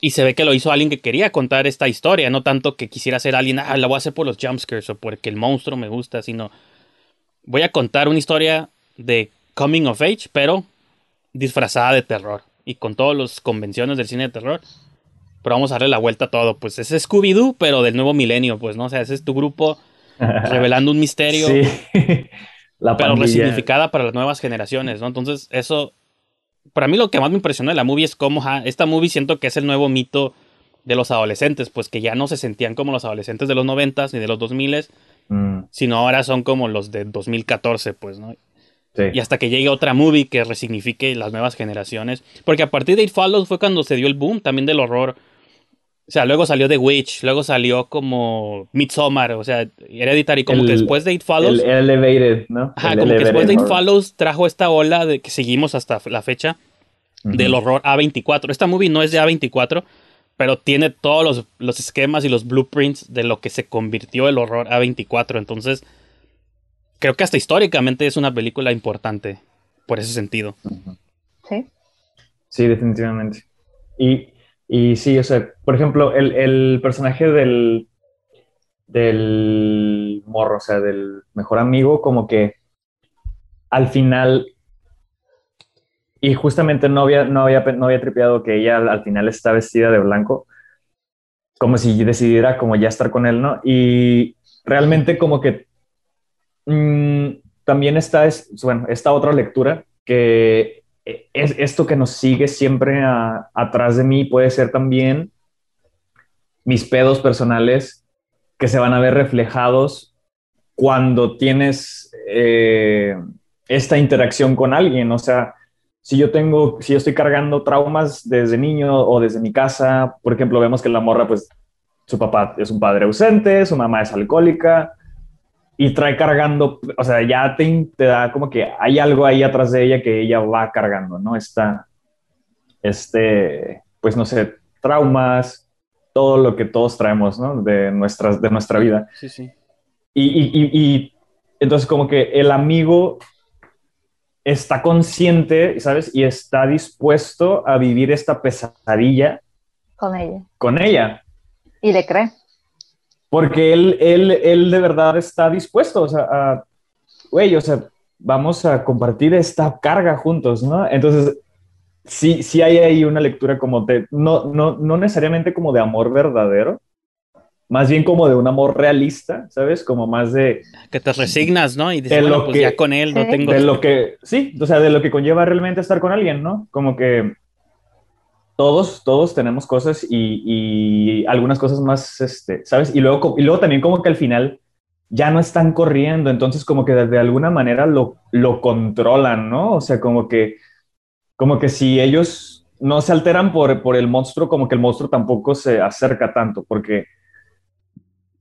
Y se ve que lo hizo alguien que quería contar esta historia, no tanto que quisiera ser alguien, ah, la voy a hacer por los jumpscares o porque el monstruo me gusta, sino voy a contar una historia de coming of age, pero disfrazada de terror y con todas las convenciones del cine de terror. Pero vamos a darle la vuelta a todo, pues es Scooby-Doo, pero del nuevo milenio, pues, ¿no? O sea, ese es tu grupo revelando un misterio,
Sí. La
pero resignificada para las nuevas generaciones, ¿no? Entonces, eso, para mí lo que más me impresionó de la movie es cómo ja, esta movie siento que es el nuevo mito de los adolescentes, pues que ya no se sentían como los adolescentes de los noventas ni de los 2000
Mm,
sino ahora son como los de 2014, pues, ¿no?
sí.
Y hasta que llegue otra movie que resignifique las nuevas generaciones. Porque a partir de It Follows fue cuando se dio el boom también del horror. O sea, luego salió The Witch, luego salió como Midsommar, o sea, Hereditary, como que después de It Follows.
El elevated, ¿no?
Ajá,
El
como que después de It. Follows trajo esta ola de que seguimos hasta la fecha del horror A24. Esta movie no es de A24, pero tiene todos los, los esquemas y los blueprints de lo que se convirtió el horror A24. Entonces, creo que hasta históricamente es una película importante por ese sentido.
Sí.
Sí, definitivamente. Y, y sí, o sea, por ejemplo, el, el personaje del, del morro, o sea, del mejor amigo, como que al final, y justamente no había, no había, no había tripeado que ella al, al final está vestida de blanco, como si decidiera como ya estar con él, ¿no? Y realmente como que mm, también está, es, bueno, esta otra lectura que es esto que nos sigue siempre atrás de mí puede ser también mis pedos personales que se van a ver reflejados cuando tienes eh, esta interacción con alguien. O sea, si yo tengo, si yo estoy cargando traumas desde niño o desde mi casa, por ejemplo, vemos que la morra, pues, su papá es un padre ausente, su mamá es alcohólica, y trae cargando, o sea, ya te, te, da como que hay algo ahí atrás de ella que ella va cargando, ¿no? Está, este, pues no sé, traumas, todo lo que todos traemos, ¿no? De, nuestras, de nuestra vida.
Sí, sí.
Y, y, y, y entonces como que el amigo está consciente, ¿sabes? Y está dispuesto a vivir esta pesadilla
Con ella.
con ella.
Y le cree.
Porque él, él, él de verdad está dispuesto, o sea, a, güey, o sea, vamos a compartir esta carga juntos, ¿no? Entonces, sí, sí hay ahí una lectura como de, no, no, no necesariamente como de amor verdadero, más bien como de un amor realista, ¿sabes? Como más de,
Que te resignas, ¿no? Y dices,
De
bueno,
lo
pues
que-
ya con él no tengo...
de lo que, sí, o sea, de lo que conlleva realmente estar con alguien, ¿no? Como que todos, todos tenemos cosas y, algunas cosas más, este, ¿sabes? Y luego, y luego también como que al final ya no están corriendo, entonces como que de, alguna manera lo, lo controlan, ¿no? O sea, como que, como que si ellos no se alteran por, por el monstruo, como que el monstruo tampoco se acerca tanto, porque...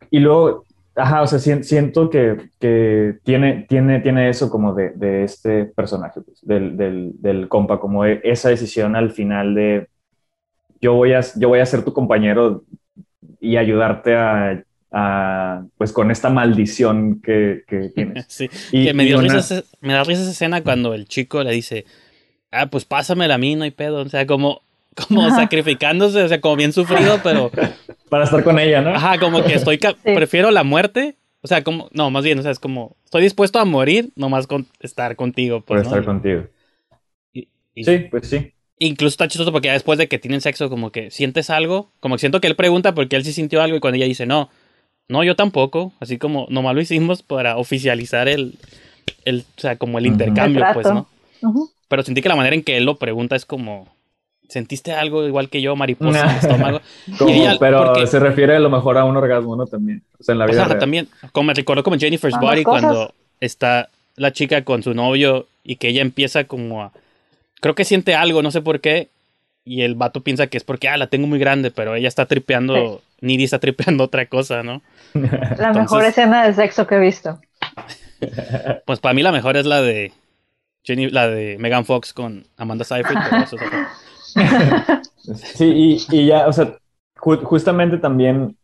Y luego, ajá, o sea, siento que, que tiene, tiene, tiene eso como de, de este personaje, pues, del, del, del, compa, como e, esa decisión al final de yo voy a, yo voy a ser tu compañero y ayudarte a, a pues con esta maldición que, que tienes.
Sí, y, que me, dio risa, me da risa esa escena cuando el chico le dice, ah, pues pásame a mí, no hay pedo. O sea, como, como sacrificándose, o sea, como bien sufrido, pero...
Para estar con ella, ¿no?
Ajá, como que estoy, prefiero la muerte. O sea, como, no, más bien, o sea, es como, estoy dispuesto a morir nomás con estar contigo.
Pues, Por estar contigo. Y, sí, pues sí.
Incluso está chistoso porque ya después de que tienen sexo, como que sientes algo, como que siento que él pregunta porque él sí sintió algo y cuando ella dice, no, no, yo tampoco, así como nomás lo hicimos para oficializar el, el o sea, como el intercambio, pues, ¿no? Pero sentí que la manera en que él lo pregunta es como, ¿sentiste algo igual que yo, mariposa en el estómago?
pero se refiere a lo mejor a un orgasmo, ¿no? También, o sea, en la vida
o sea, también, como me recuerdo como Jennifer's Body cuando está la chica con su novio y que ella empieza como a, creo que siente algo, no sé por qué, y el vato piensa que es porque, ah, la tengo muy grande, pero ella está tripeando, Nidhi está tripeando otra cosa, ¿no?
La mejor escena de sexo que he visto.
Pues para mí la mejor es la de la de Megan Fox con Amanda Seyfried.
sí, y, ya, o sea, justamente también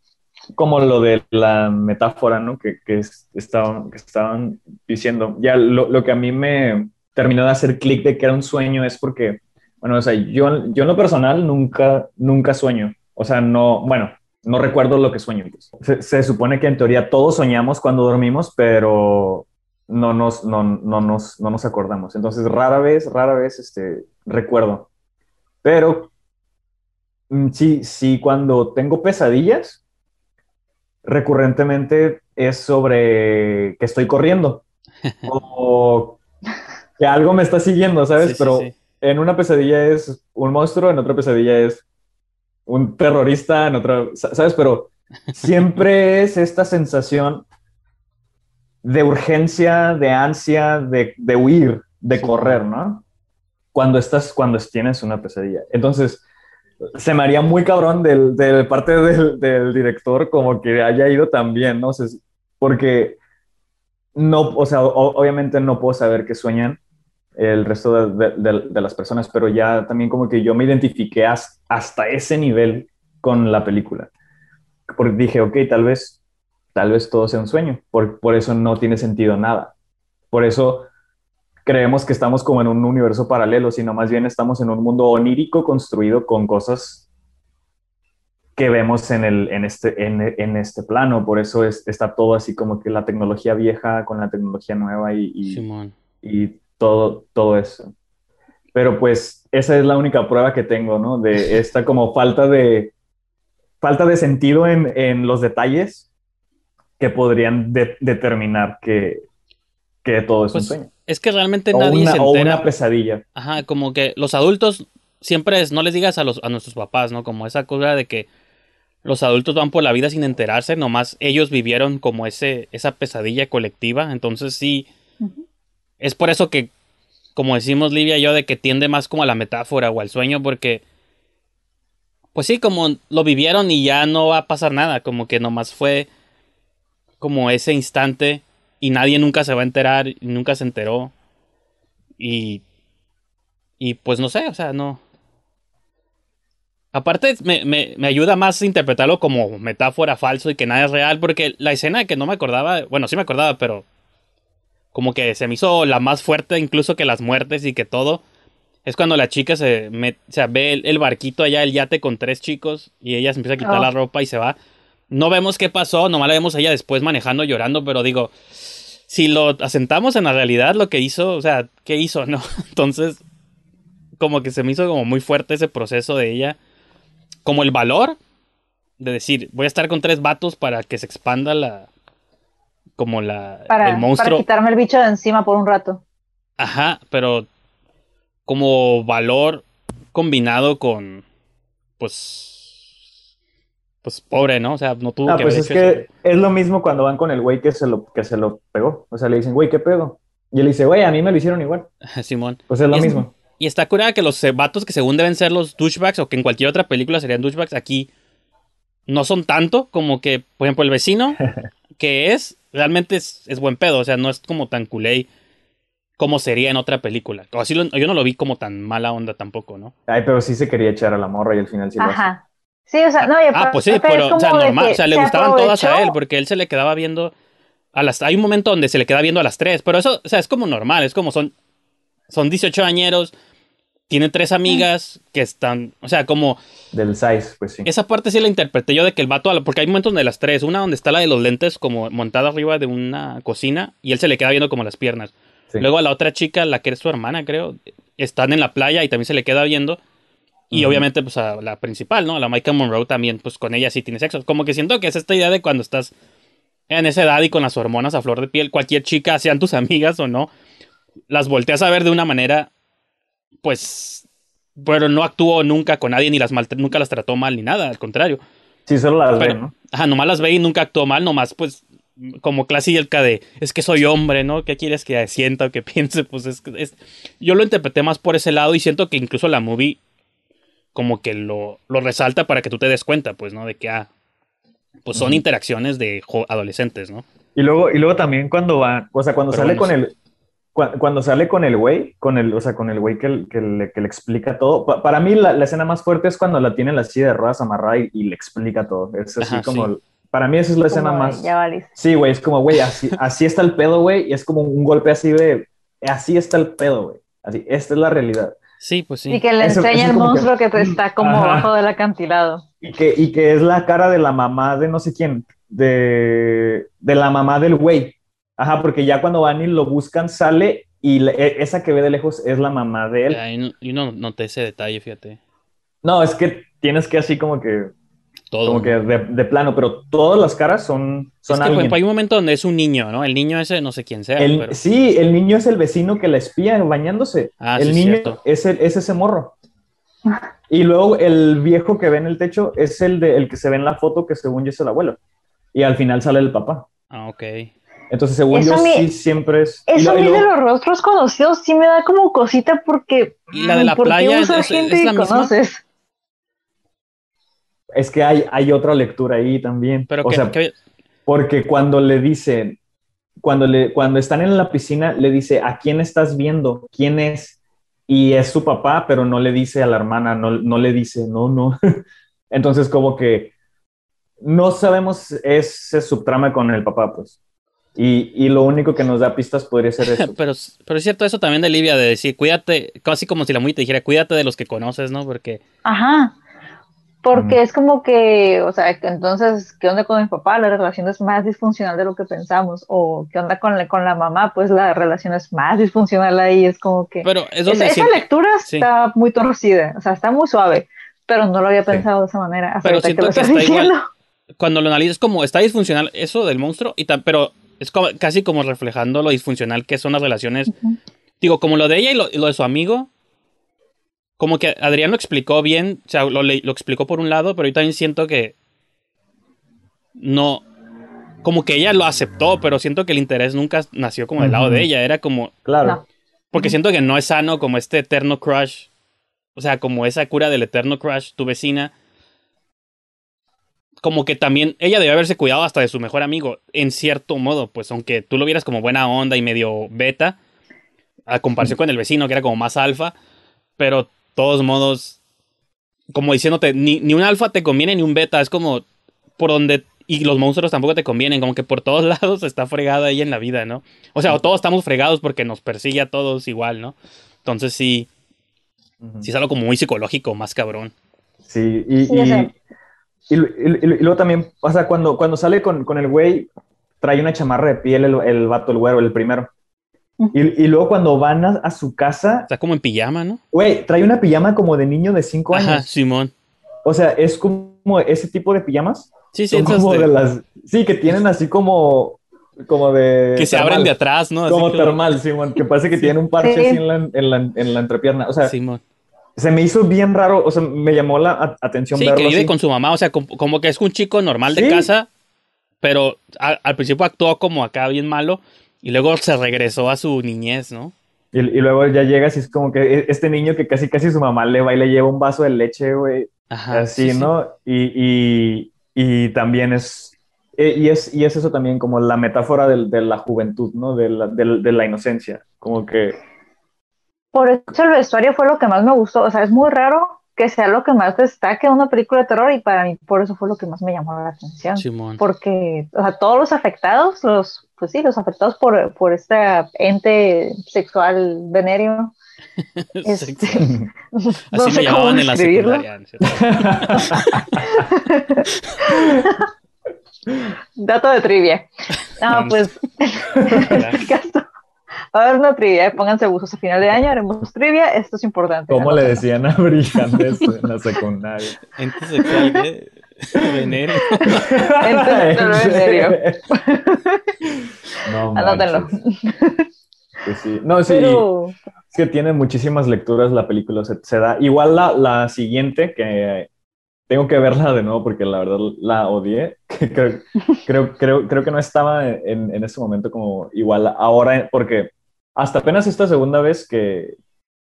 como lo de la metáfora, ¿no? Que, que, estaban, que estaban diciendo, ya lo, lo, que a mí me terminó de hacer clic de que era un sueño es porque, bueno, o sea, yo, yo en lo personal nunca, nunca sueño. O sea, no, bueno, no recuerdo lo que sueño. Pues. Se, supone que en teoría todos soñamos cuando dormimos, pero no nos, no, no, nos, no nos acordamos. Entonces, rara vez, rara vez este, recuerdo. Pero mm, sí, sí, cuando tengo pesadillas, recurrentemente es sobre que estoy corriendo o que algo me está siguiendo, ¿sabes? Pero en una pesadilla es un monstruo, en otra pesadilla es un terrorista, en otra, ¿sabes? Pero siempre es esta sensación de urgencia, de ansia, de, de huir, de correr, ¿no? Cuando estás, cuando tienes una pesadilla. Entonces, se me haría muy cabrón del, de parte del, del, director como que haya ido también, ¿no? sé porque no, o sea, obviamente no puedo saber qué sueñan, el resto de, las personas, pero ya también como que yo me identifiqué hasta ese nivel con la película. Porque dije, ok, tal vez, tal vez todo sea un sueño, por, por eso no tiene sentido nada. Por eso creemos que estamos como en un universo paralelo, sino más bien estamos en un mundo onírico construido con cosas que vemos en, el, en, este, en, este plano. Por eso es, está todo así como que la tecnología vieja con la tecnología nueva y, y, y todo, todo eso. Pero pues esa es la única prueba que tengo, ¿no? De esta como falta de, falta de sentido en, en los detalles que podrían determinar que, que todo es un pues, sueño.
Es que realmente nadie se entera.
O una pesadilla.
Ajá, como que los adultos siempre es, no les digas a, los, a nuestros papás, ¿no? Como esa cosa de que los adultos van por la vida sin enterarse, nomás ellos vivieron como ese, esa pesadilla colectiva, entonces sí, es por eso que, como decimos Livia y yo, de que tiende más como a la metáfora o al sueño, porque, pues sí, como lo vivieron y ya no va a pasar nada, como que nomás fue como ese instante y nadie nunca se va a enterar, y nunca se enteró. Y, y pues no sé, o sea, no. Aparte, me, me, me, ayuda más interpretarlo como metáfora falso y que nada es real, porque la escena que no me acordaba, bueno, sí me acordaba, pero como que se me hizo la más fuerte incluso que las muertes y que todo. Es cuando la chica se, me, o ve el, barquito allá, el yate con tres chicos y ella se empieza a quitar la oh. ropa y se va. No vemos qué pasó, nomás la vemos a ella después manejando, llorando, pero digo, si lo asentamos en la realidad, lo que hizo, o sea, ¿qué hizo? ¿No? Entonces, como que se me hizo como muy fuerte ese proceso de ella. Como el valor de decir, voy a estar con tres vatos para que se expanda la, como la,
para,
el monstruo.
Para quitarme el bicho de encima por un rato.
Ajá, pero como valor combinado con, pues, pues pobre, ¿no? O sea, no tuvo
ah, que pues es que es lo mismo cuando van con el güey que se lo, que se lo pegó. O sea, le dicen, güey, ¿qué pedo? Y él dice, güey, a mí me lo hicieron igual.
Simón.
Pues es lo mismo.
Y está curada que los vatos que según deben ser los douchebags o que en cualquier otra película serían douchebags, aquí no son tanto como que, por ejemplo, el vecino, que es, realmente es, es buen pedo, o sea, no es como tan culé como sería en otra película. O así lo- yo no lo vi como tan mala onda tampoco, ¿no?
Ay, pero sí se quería echar a la morra y al final sí lo hace.
Ajá. Sí, o sea, no, y
Ah, pues sí, pero, o sea, normal,
que
o sea, le
se
gustaban todas a él, porque él se le quedaba viendo a las... Hay un momento donde se le queda viendo a las tres, pero eso, o sea, es como normal, es como son, son 18 añeros, tiene tres amigas que están, o sea, como...
Del size, pues sí.
Esa parte sí la interpreté yo de que el vato, porque hay momentos de las tres, una donde está la de los lentes como montada arriba de una cocina y él se le queda viendo como las piernas.
Sí.
Luego a la otra chica, la que es su hermana, creo, están en la playa y también se le queda viendo. Y obviamente, pues a la principal, ¿no? A la Micah Monroe también, pues con ella sí tiene sexo. Como que siento que es esta idea de cuando estás en esa edad y con las hormonas a flor de piel, cualquier chica, sean tus amigas o no, las volteas a ver de una manera, pues, pero no actuó nunca con nadie ni las mal, nunca las trató mal ni nada, al contrario.
Sí, solo las
Pero,
ve, ¿no?
ajá, nomás las ve y nunca actuó mal, nomás pues como clásica de es que soy hombre, ¿no? ¿Qué quieres que sienta o que piense? Pues es, que es yo lo interpreté más por ese lado y siento que incluso la movie como que lo, lo resalta para que tú te des cuenta, pues, ¿no? De que, ah, pues son interacciones de adolescentes, ¿no?
Y luego, y luego también cuando va, o sea, cuando
Pero
sale
bueno,
con el, cua- cuando, sale con el güey, con el, o sea, con el güey que, que, le, que le explica todo. Pa- para mí la, la escena más fuerte es cuando la tiene en la silla de ruedas amarrada y, y le explica todo. Es así
Ajá,
como,
sí.
para mí esa es la
Como
escena más.
Ya.
Sí, güey, es como, güey, así, así está el pedo, güey, y es como un golpe así de, así está el pedo, güey. Así, esta es la realidad.
Sí, pues sí.
Y que le
Eso-
enseña
eso
el
que-
monstruo que, está como
Ajá.
abajo del acantilado.
Y que, y que es la cara de la mamá de no sé quién, de, de la mamá del güey. Ajá, porque ya cuando van y lo buscan, sale y e- esa que ve de lejos es la mamá de él.
Ahí no- yo no noté ese detalle, fíjate.
No, es que tienes que así como que,
Todo.
como que de, de plano, pero todas las caras son, son
es que,
alguien.
ejemplo, hay un momento donde es un niño, ¿no? El niño ese, no sé quién sea,
El-
pero...
Sí, el niño es el vecino que la espía bañándose.
Ah,
el
sí,
niño
cierto.
es, el- es ese morro. Y luego el viejo que ve en el techo es el, de, el que se ve en la foto que según yo es el abuelo. Y al final sale el papá.
Ah, ok.
Entonces, según
Eso
yo, sí siempre es.
Eso a
lo- y
mí de los rostros conocidos sí me da como cosita porque...
¿Y la de la
¿por qué
playa es- es-
gente
es la misma?
conoces?
Es que hay, hay otra lectura ahí también.
Pero
o
que,
sea,
que-
porque cuando le dicen, cuando, le, cuando están en la piscina, le dice, ¿a quién estás viendo? ¿Quién es? Y es su papá, pero no le dice a la hermana, no, no le dice, no, no. Entonces, como que no sabemos ese subtrama con el papá, pues. Y, y lo único que nos da pistas podría ser eso.
pero, pero es cierto eso también de Livia, de decir, cuídate, casi como si la muy te dijera, cuídate de los que conoces, ¿no? Porque
Ajá. Porque
Mm.
es como que, o sea, que entonces, ¿qué onda con mi papá? La relación es más disfuncional de lo que pensamos. O ¿qué onda con la, con la mamá? Pues la relación es más disfuncional ahí. Es como que...
Pero es
Esa,
donde
esa
siento-
lectura
sí.
está muy torcida, o sea, está muy suave, pero no lo había
Sí.
pensado de esa manera. Hasta
Pero siento
lo
que está igual.
diciendo.
cuando lo analizas como está disfuncional eso del monstruo, y tan, pero es como, casi como reflejando lo disfuncional que son las relaciones. Digo, como lo de ella y lo, y lo de su amigo, como que Adrián lo explicó bien, o sea, lo, le- lo explicó por un lado, pero yo también siento que no, como que ella lo aceptó, pero siento que el interés nunca nació como del lado de ella, era como,
Claro.
Porque siento que no es sano como este eterno crush. O sea, como esa cura del eterno crush, tu vecina. Como que también ella debe haberse cuidado hasta de su mejor amigo, en cierto modo, pues aunque tú lo vieras como buena onda y medio beta, a comparación con el vecino que era como más alfa, pero todos modos, como diciéndote, ni, ni un alfa te conviene ni un beta, es como por donde, y los monstruos tampoco te convienen, como que por todos lados está fregada ella en la vida, ¿no? O sea, o todos estamos fregados porque nos persigue a todos igual, ¿no? Entonces sí, sí es algo como muy psicológico, más cabrón.
Sí, y,
Sí,
y. y- y- y luego también, o sea, cuando, cuando sale con, con el güey, trae una chamarra de piel el, el vato, el güero, el primero. Y, y luego cuando van a, a su casa,
Está como en pijama, ¿no?
güey, trae una pijama como de niño de 5 años.
Ajá, Simón.
O sea, es como ese tipo de pijamas.
Sí, sí,
como
de-
de las... Sí, que tienen así como... Como de...
que se
termal.
abren de atrás, ¿no? Así
Como
que-
termal, Simón, que parece que tiene un parche
Sí.
así en la, en, la, en la entrepierna. O sea,
Simón.
Se me hizo bien raro, o sea, me llamó la atención
Sí,
verlo
que vive
así.
con su mamá, o sea, como, como que es un chico normal de
Sí.
casa, pero a- al principio actuó como acá bien malo y luego se regresó a su niñez, ¿no?
Y, y, luego ya llegas y es como que e, este niño que casi casi su mamá le va y le lleva un vaso de leche, güey. Así, ¿no? Y, y, y, también es e, y, es... y es eso también como la metáfora de, de la juventud, ¿no? De la, de, de la inocencia. Como que...
Por eso el vestuario fue lo que más me gustó. O sea, es muy raro que sea lo que más destaque una película de terror y para mí por eso fue lo que más me llamó la atención. Porque, o sea, todos los afectados, los, pues sí, los afectados por, por este ente sexual venéreo. este,
no sé cómo en la secundaria.
Dato de trivia. No, pues Va a haber una trivia, pónganse buzos a final de año, haremos trivia, esto es importante.
¿Cómo le decían a Brillantes en la secundaria?
Ente sexual de venéreo.
Ente. No, Anótenlo.
Pues sí. No, sí. Es que tiene muchísimas lecturas la película. Se, se da. Igual la, la, siguiente, que tengo que verla de nuevo porque la verdad la odié. creo, creo, creo, creo, que no estaba en, en ese momento como igual ahora, porque hasta apenas esta segunda vez que,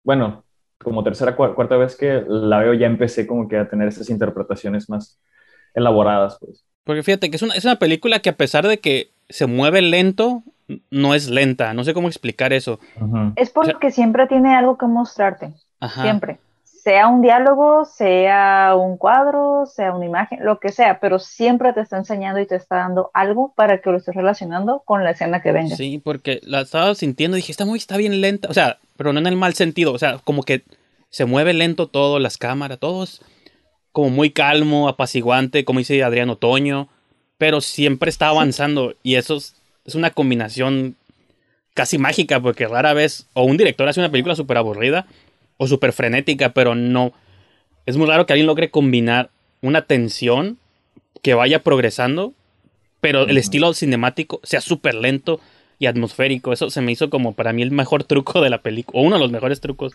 bueno, como tercera, cuarta vez que la veo, ya empecé como que a tener esas interpretaciones más elaboradas, pues.
Porque fíjate que es una, es una película que a pesar de que se mueve lento, no es lenta. No sé cómo explicar eso.
Es porque siempre tiene algo que mostrarte. Siempre sea un diálogo, sea un cuadro, sea una imagen, lo que sea, pero siempre te está enseñando y te está dando algo para que lo estés relacionando con la escena que venga.
Sí, porque la estaba sintiendo y dije, esta muy está bien lenta, o sea, pero no en el mal sentido, o sea, como que se mueve lento todo, las cámaras, todo es como muy calmo, apaciguante, como dice Adrián Otoño, pero siempre está avanzando y eso es, es una combinación casi mágica porque rara vez o un director hace una película súper aburrida o súper frenética, pero no. Es muy raro que alguien logre combinar una tensión que vaya progresando, pero el estilo cinemático sea súper lento y atmosférico. Eso se me hizo como para mí el mejor truco de la película, o uno de los mejores trucos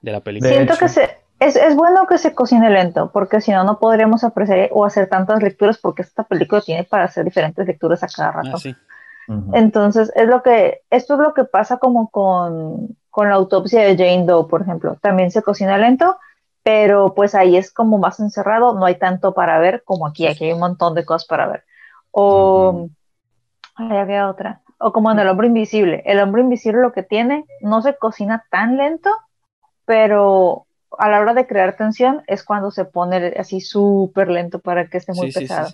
de la película.
Siento que se, es, es, bueno que se cocine lento, porque si no, no podríamos apreciar o hacer tantas lecturas, porque esta película tiene para hacer diferentes lecturas a cada rato. Ah, Entonces, es lo que, esto es lo que pasa como con, con la autopsia de Jane Doe, por ejemplo. También se cocina lento, pero pues ahí es como más encerrado, no hay tanto para ver como aquí, aquí hay un montón de cosas para ver. O, ahí había otra, o como en El Hombre Invisible. El Hombre Invisible lo que tiene, no se cocina tan lento, pero a la hora de crear tensión es cuando se pone así súper lento para que esté muy pesado.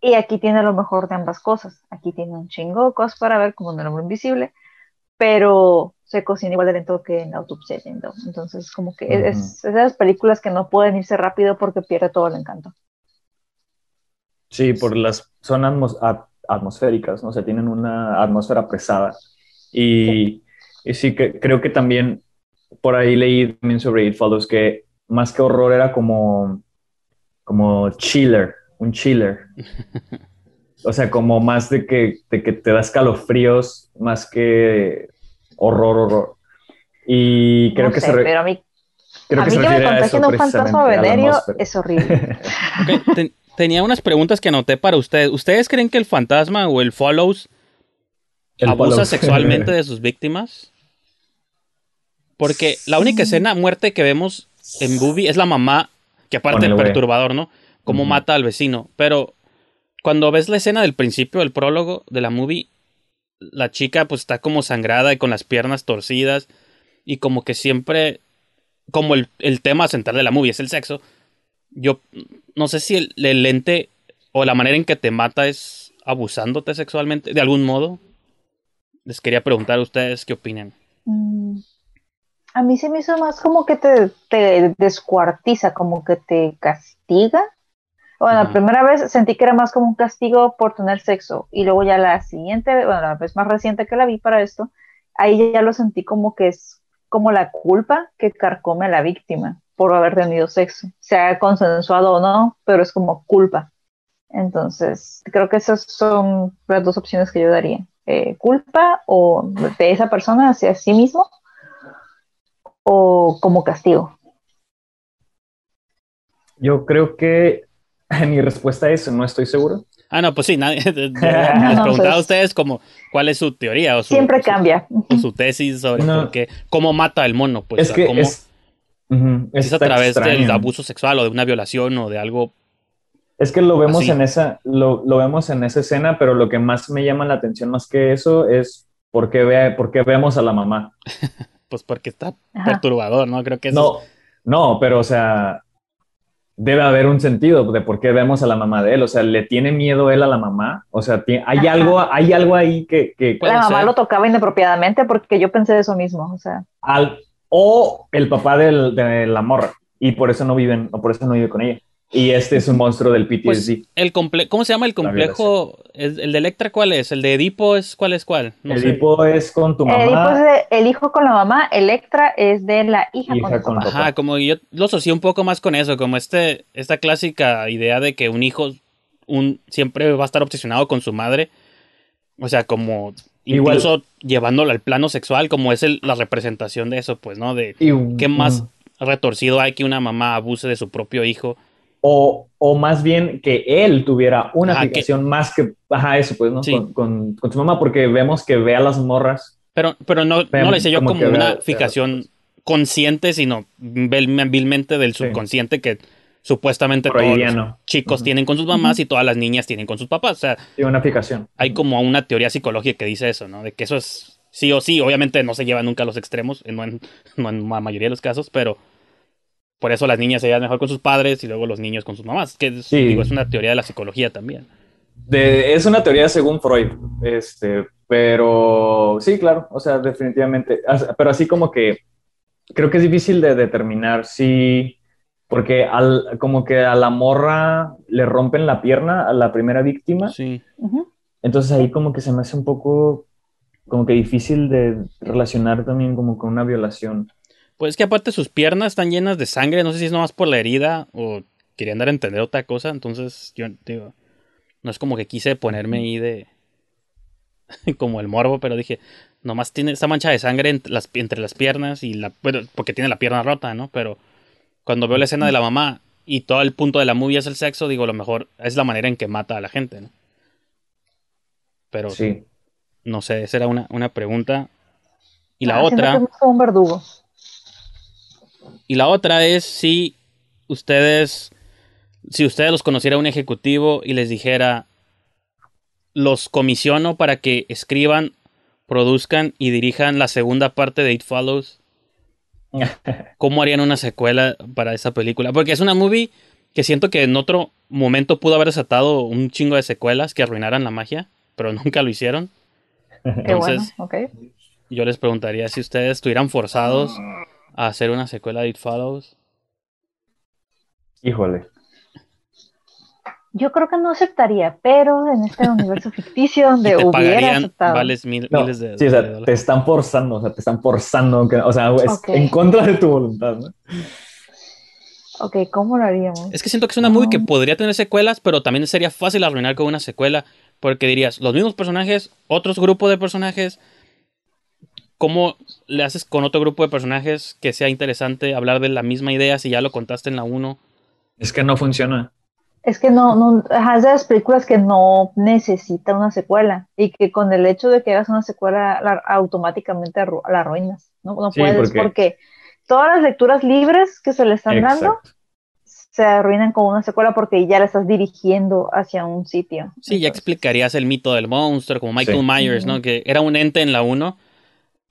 y aquí tiene lo mejor de ambas cosas. Aquí tiene un chingo de cosas para ver, como en El Hombre Invisible, pero se cocina igual de lento que en Autopsia Entonces, como que es, esas películas que no pueden irse rápido porque pierde todo el encanto.
Sí, por las son atmosféricas, ¿no? O sea, tienen una atmósfera pesada. Y sí, que, creo que también por ahí leí también sobre It Follows que más que horror era como, como chiller, un chiller. O sea, como más de que, de que te da escalofríos, más que horror, horror. Y creo que se...
Pero a mí, creo a que, mí que me contagien un fantasma venerio es horrible.
tenía unas preguntas que anoté para ustedes. ¿Ustedes creen que el fantasma o el follows abusa sexualmente de sus víctimas? Porque la única escena muerte que vemos en Booby es la mamá, que aparte del perturbador, ¿no? Cómo mata al vecino. Pero cuando ves la escena del principio, del prólogo de la movie, la chica pues está como sangrada y con las piernas torcidas y como que siempre, como el, tema central de la movie es el sexo, yo no sé si el, el lente o la manera en que te mata es abusándote sexualmente de algún modo. Les quería preguntar a ustedes qué opinan. Mm,
a mí se me hizo más como que te, te descuartiza, como que te castiga bueno, la primera vez sentí que era más como un castigo por tener sexo y luego ya la siguiente, bueno, la vez más reciente que la vi para esto, ahí ya lo sentí como que es como la culpa que carcome a la víctima por haber tenido sexo, sea consensuado o no, pero es como culpa. Entonces, creo que esas son las dos opciones que yo daría. Eh, culpa o de esa persona hacia sí mismo o como castigo.
Yo creo que Mi respuesta es no estoy seguro.
Ah, no, pues sí, nadie. les preguntaba a
pues-
ustedes como cuál es su teoría o su,
Siempre
o su-
cambia.
o su tesis sobre
No.
por qué, cómo mata el mono, pues.
es
o sea,
que
cómo-
es,
es a través del abuso sexual o de una violación o de algo.
Es que lo vemos
Así.
en esa, lo, lo vemos en esa escena, pero lo que más me llama la atención más que eso es por qué, ve, por qué vemos a la mamá.
Pues porque está
Ajá.
perturbador, ¿no? Creo que eso
No, no, pero o sea, debe haber un sentido de por qué vemos a la mamá de él. O sea, ¿le tiene miedo él a la mamá? O sea, hay
Ajá.
algo, hay algo ahí que, que
la mamá
ser.
lo tocaba inapropiadamente porque yo pensé eso mismo. O sea,
al, o el papá del- de la morra y por eso no viven, o por eso no vive con ella. Y este es un monstruo del PTSD.
Pues, el comple ¿Cómo se llama el complejo? ¿El, el de Electra cuál es? ¿El de Edipo es cuál es cuál? No sé.
Edipo es con tu
el hijo, es
mamá.
de- el hijo con la mamá, Electra es de la hija,
Hija
con su
con
papá.
papá.
Ajá, como yo lo asocié un poco más con eso, como este, esta clásica idea de que un hijo un, siempre va a estar obsesionado con su madre. O sea, como
Igual.
incluso llevándolo al plano sexual, como es el- la representación de eso, pues, ¿no? De
Y-
qué más retorcido hay que una mamá abuse de su propio hijo.
O, o más bien que él tuviera una
Ajá, que-
más que, ajá, eso pues, ¿no?
Sí.
Con, con- con su mamá, porque vemos que ve a las morras.
Pero, pero no, no le hice yo
como
una
vea-
fijación consciente, sino vil- vilmente del
Sí.
subconsciente que supuestamente todos los chicos tienen con sus mamás y todas las niñas tienen con sus papás. O sea,
Y una fijación.
hay como una teoría psicológica que dice eso, ¿no? De que eso es sí o sí, obviamente no se lleva nunca a los extremos, no en, no en la mayoría de los casos, pero por eso las niñas se llevan mejor con sus padres y luego los niños con sus mamás, que es,
Sí.
digo, es una teoría de la psicología también.
De, es una teoría según Freud, este, pero sí, claro, o sea, definitivamente, pero así como que creo que es difícil de determinar si, porque al, como que a la morra le rompen la pierna a la primera víctima,
Sí.
Entonces ahí como que se me hace un poco como que difícil de relacionar también como con una violación.
Pues es que aparte sus piernas están llenas de sangre, no sé si es nomás por la herida o querían dar a entender otra cosa, entonces yo digo, no es como que quise ponerme ahí de como el morbo, pero dije, nomás tiene esta mancha de sangre entre las, entre las piernas y la, bueno, porque tiene la pierna rota, ¿no? Pero cuando veo la escena de la mamá y todo el punto de la movie es el sexo, digo, lo mejor es la manera en que mata a la gente, ¿no? Pero
Sí.
no sé, esa era una, una pregunta. Y la
Ah,
otra...
que un verdugo.
Y la otra es si ustedes, si ustedes los conociera un ejecutivo y les dijera, los comisiono para que escriban, produzcan y dirijan la segunda parte de It Follows, ¿cómo harían una secuela para esa película? Porque es una movie que siento que en otro momento pudo haber desatado un chingo de secuelas que arruinaran la magia, pero nunca lo hicieron.
Qué bueno,
Entonces-
ok.
Yo les preguntaría si ustedes estuvieran forzados a hacer una secuela de It Follows.
Híjole.
Yo creo que no aceptaría, pero en este universo ficticio donde
te
hubiera
pagarían
aceptado.
vales mil-
No,
miles de,
sí, o
de
sea,
dólares.
te están forzando, o sea, te están forzando, que- o sea, es en contra de tu voluntad, ¿no?
Ok, ¿cómo lo haríamos?
Es que siento que es una movie que
No.
podría tener secuelas, pero también sería fácil arruinar con una secuela, porque dirías, los mismos personajes, otros grupos de personajes, ¿cómo le haces con otro grupo de personajes que sea interesante hablar de la misma idea si ya lo contaste en la 1?
Es que no funciona.
Es que no, no, es de las películas que no necesita una secuela y que con el hecho de que hagas una secuela la- automáticamente arru- la arruinas, ¿no? No
Sí,
puedes
porque-
porque... todas las lecturas libres que se le están dando
Exacto.
se arruinan con una secuela porque ya la estás dirigiendo hacia un sitio.
Sí, ya
Entonces,
explicarías el mito del monstruo, como Michael
Sí.
Myers, ¿no? Que era un ente en la 1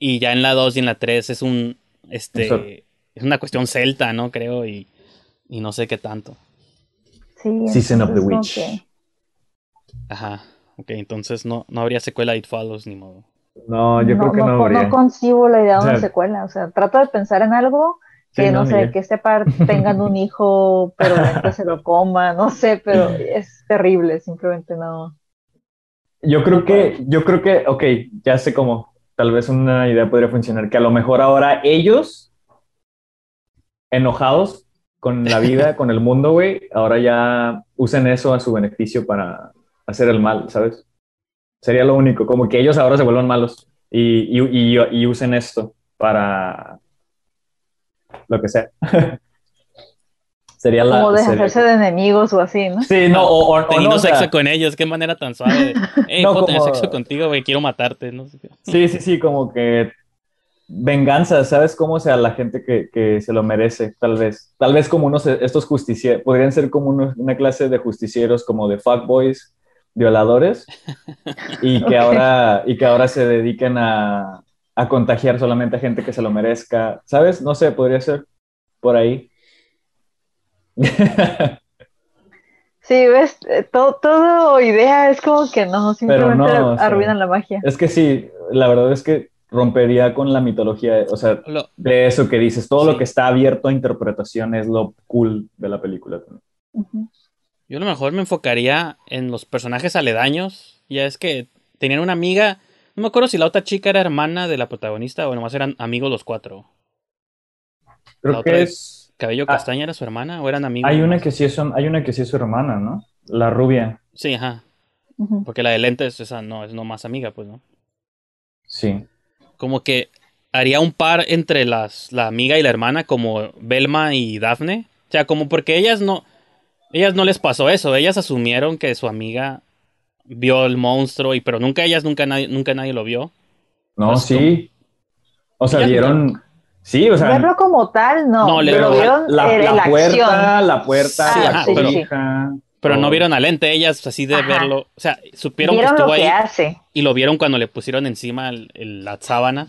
y ya en la 2 y en la 3 es un, este,
Eso.
es una cuestión celta, ¿no? Creo, y, y no sé qué tanto.
Sí,
Season of the Witch.
que-
Ajá, ok, entonces no, no habría secuela de It Follows ni modo.
No, yo creo que no,
no,
habría.
no concibo la idea de
O sea,
una secuela. O sea, trato de pensar en algo que,
Sí,
no,
no,
sé, que este par tengan un hijo, pero que se lo coma, no sé, pero es terrible, simplemente no.
Yo creo
No
que, yo creo que, ok, ya sé cómo, tal vez una idea podría funcionar, que a lo mejor ahora ellos, enojados con la vida, con el mundo, güey, ahora ya usen eso a su beneficio para hacer el mal, ¿sabes? Sería lo único, como que ellos ahora se vuelvan malos y, y, y, y usen esto para lo que sea. Sería la.
Como de
sería-
hacerse de enemigos o así, ¿no?
Sí, no, o, o- o
Teniendo
no, o sea,
sexo con ellos, qué manera tan suave. de, Hey,
No,
puedo tener sexo contigo, güey, quiero matarte. No.
Sí, sí, sí, como que venganza, ¿sabes cómo? O sea, la gente que, que se lo merece, tal vez. Tal vez como unos, estos justicieros, podrían ser como unos- una clase de justicieros como de fuckboys, violadores, y que, ahora, y que ahora se dediquen a, a contagiar solamente a gente que se lo merezca, ¿sabes? No sé, podría ser por ahí.
Sí, ves, Eh, todo, todo idea es como que no, simplemente
no, o sea,
arruinan la magia.
es que sí, la verdad es que rompería con la mitología, o sea,
Lo-
de eso que dices, todo
Sí.
lo que está abierto a interpretación es lo cool de la película.
Yo a lo mejor me enfocaría en los personajes aledaños. Ya es que tenían una amiga. No me acuerdo si la otra chica era hermana de la protagonista o nomás eran amigos los cuatro.
Creo
La otra
que
es-
es,
¿Cabello
Ah.
castaña era su hermana o eran amigos?
hay una que sí es, hay una que sí es su hermana, ¿no? La rubia,
Sí, ajá. Porque la de lentes, esa no es nomás amiga, pues, ¿no?
sí.
Como que haría un par entre las, la amiga y la hermana, como Belma y Daphne. O sea, como porque ellas no. Ellas no les pasó eso. Ellas asumieron que su amiga vio el monstruo, y pero nunca ellas, nunca nadie, nunca nadie lo vio.
No, sí. O sea, vieron, sí, o sea,
Verlo como tal, no.
No, le-
pero vieron
la, la
la acción.
puerta, la puerta,
Sí,
la
ajá, pero-
cobija.
Pero no vieron al ente, ellas así de
Ajá.
verlo. O sea, supieron
Vieron
que
lo
estuvo
que
ahí
hace.
y lo vieron cuando le pusieron encima el- el- la sábana.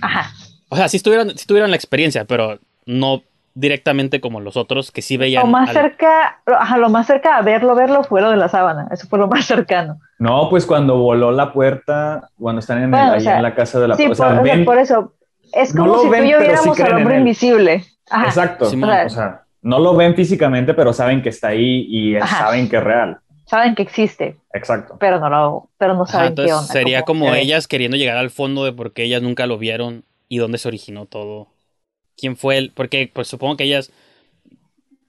Ajá.
O sea, sí estuvieron, sí tuvieron la experiencia, pero no directamente como los otros que sí veían.
Lo más
al-
cerca, ajá, lo más cerca a verlo, verlo fue lo de la sábana. Eso fue lo más cercano.
No, pues cuando voló la puerta, cuando están en, el-
Bueno, o
ahí
sea,
en la casa de la
sí,
o
por, o sea,
ven-
por eso. Es
no
como
lo
si
ven,
tú y yo
sí
viéramos
creen
al hombre invisible. Ajá.
Exacto.
Simón.
O sea,
O sea, no lo ven físicamente, pero saben que está ahí y
Ajá.
saben que es real.
Saben que existe,
Exacto.
pero no lo, pero no
Ajá,
saben qué
entonces
onda.
sería
cómo
como
ve.
ellas queriendo llegar al fondo de por qué ellas nunca lo vieron y dónde se originó todo. ¿Quién fue él? Porque pues supongo que ellas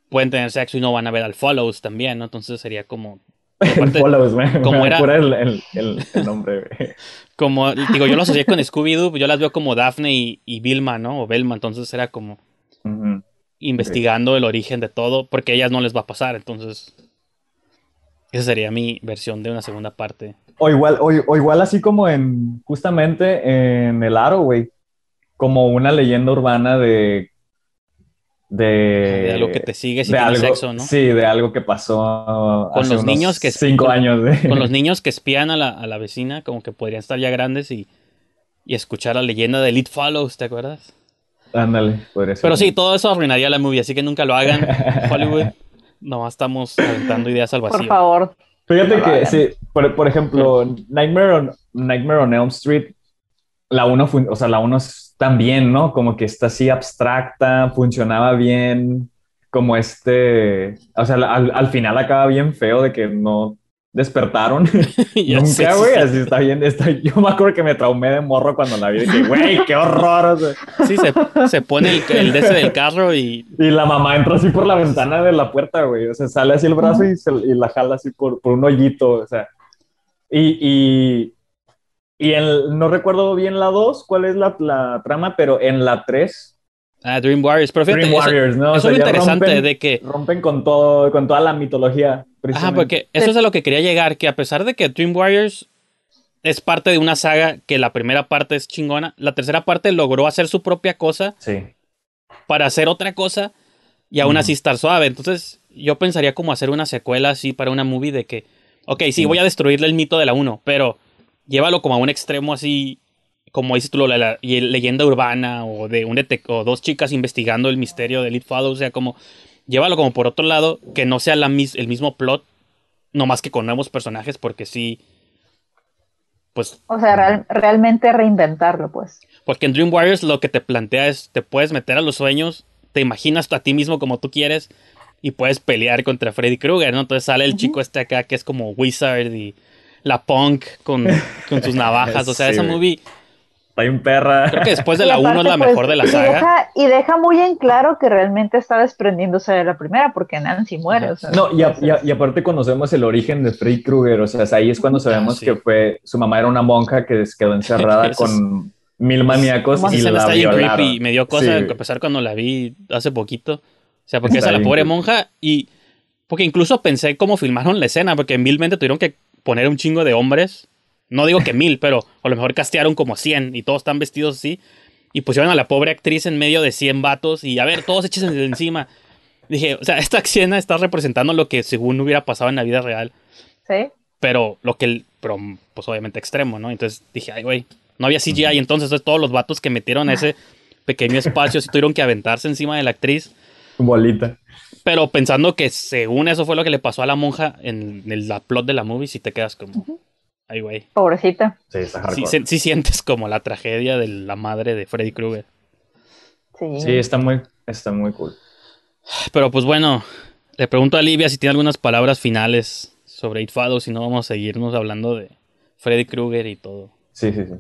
pueden tener sexo y no van a ver al Follows también, ¿no? Entonces sería como Aparte,
Follows, me,
como
me
era-
el, el, el- el nombre. güey.
como digo, yo lo asocié con Scooby-Doo, pues, yo las veo como Daphne y, y Vilma, ¿no? O Velma, entonces era como investigando el origen de todo, porque a ellas no les va a pasar, entonces esa sería mi versión de una segunda parte.
O igual, o, o igual así como en, justamente en el aro, güey. Como una leyenda urbana de... De,
de algo que te sigue si
de
tienes
algo-
sexo, ¿no?
Sí, de algo que pasó
Con
hace
los
unos
niños que-
cinco años. de-
Con los niños que espían a la, a la vecina, como que podrían estar ya grandes y, y escuchar la leyenda de It Follows, ¿te acuerdas?
Ándale, podría ser.
Pero sí, todo eso arruinaría la movie, así que nunca lo hagan. Hollywood, nomás estamos aventando ideas al vacío.
Por favor.
Fíjate
No
que, sí, por, por ejemplo, Nightmare on, Nightmare on Elm Street, la 1, o sea, la 1 también, ¿no? Como que está así abstracta, funcionaba bien, como este, o sea, al, al final acaba bien feo de que no despertaron nunca, güey,
sí.
así está bien, está, yo me acuerdo que me traumé de morro cuando la vi, que, güey, qué horror, o sea,
Sí, se, se pone el, el ese del carro y
y la mamá entra así por la ventana de la puerta, güey. O sea, sale así el brazo y, se- y la jala así por, por un hoyito, o sea. Y, y, y en- no recuerdo bien la 2, cuál es la, la trama, pero en la 3,
ah, Dream Warriors. Pero fíjate,
Dream Warriors, ¿no? O
es lo interesante
rompen,
de que
rompen con todo, con toda la mitología.
Ajá, porque eso es a lo que quería llegar, que a pesar de que Dream Warriors es parte de una saga que la primera parte es chingona, la tercera parte logró hacer su propia cosa
Sí.
para hacer otra cosa y aún así estar suave. Entonces, yo pensaría como hacer una secuela así para una movie de que, ok, sí,
Sí.
voy a destruirle el mito de la 1, pero llévalo como a un extremo así, como dices tú, la, leyenda urbana o de un o dos chicas investigando el misterio de Elite Follow, o sea, como llévalo como por otro lado, que no sea la mis- el mismo plot, no más que con nuevos personajes, porque sí, pues
O sea, real- realmente reinventarlo, pues.
porque en Dream Warriors lo que te plantea es, te puedes meter a los sueños, te imaginas a ti mismo como tú quieres y puedes pelear contra Freddy Krueger, ¿no? Entonces sale el chico este acá que es como Wizard y la punk con, con sus navajas, o sea,
Sí,
esa movie,
Está bien perra.
creo que después de la 1 es la
pues,
mejor de la
y
saga.
deja- y deja muy en claro que realmente está desprendiéndose de la primera, porque Nancy muere. o sea,
No, y, a- y a-
entonces-
y aparte conocemos el origen de Freddy Krueger, o sea, ahí es cuando sabemos
Ah, sí.
que fue, su mamá era una monja que se quedó encerrada con mil maníacos y la
está creepy, me dio cosa,
Sí,
a pesar cuando la vi hace poquito, O sea, porque
Está
esa la pobre monja y... Porque incluso pensé cómo filmaron la escena, porque milmente tuvieron que poner un chingo de hombres. No digo que mil, pero a lo mejor castearon como 100 y todos están vestidos así. Y pusieron a la pobre actriz en medio de 100 vatos y a ver, todos de encima. Dije, o sea, esta escena está representando lo que según hubiera pasado en la vida real.
Sí.
Pero lo que, el- pero pues obviamente extremo, ¿no? Entonces dije, ay, güey, no había CGI. Entonces entonces, todos los vatos que metieron a ese pequeño espacio sí tuvieron que aventarse encima de la actriz.
Bolita.
Pero pensando que según eso fue lo que le pasó a la monja en el la plot de la movie, si te quedas como, ay, güey.
Pobrecita.
Sí, está
Sí, sí sientes como la tragedia de la madre de Freddy Krueger.
Sí.
Sí, está muy, está muy cool.
Pero pues bueno, le pregunto a Livia si tiene algunas palabras finales sobre It Follows, si no vamos a seguirnos hablando de Freddy Krueger y todo.
Sí, sí, sí.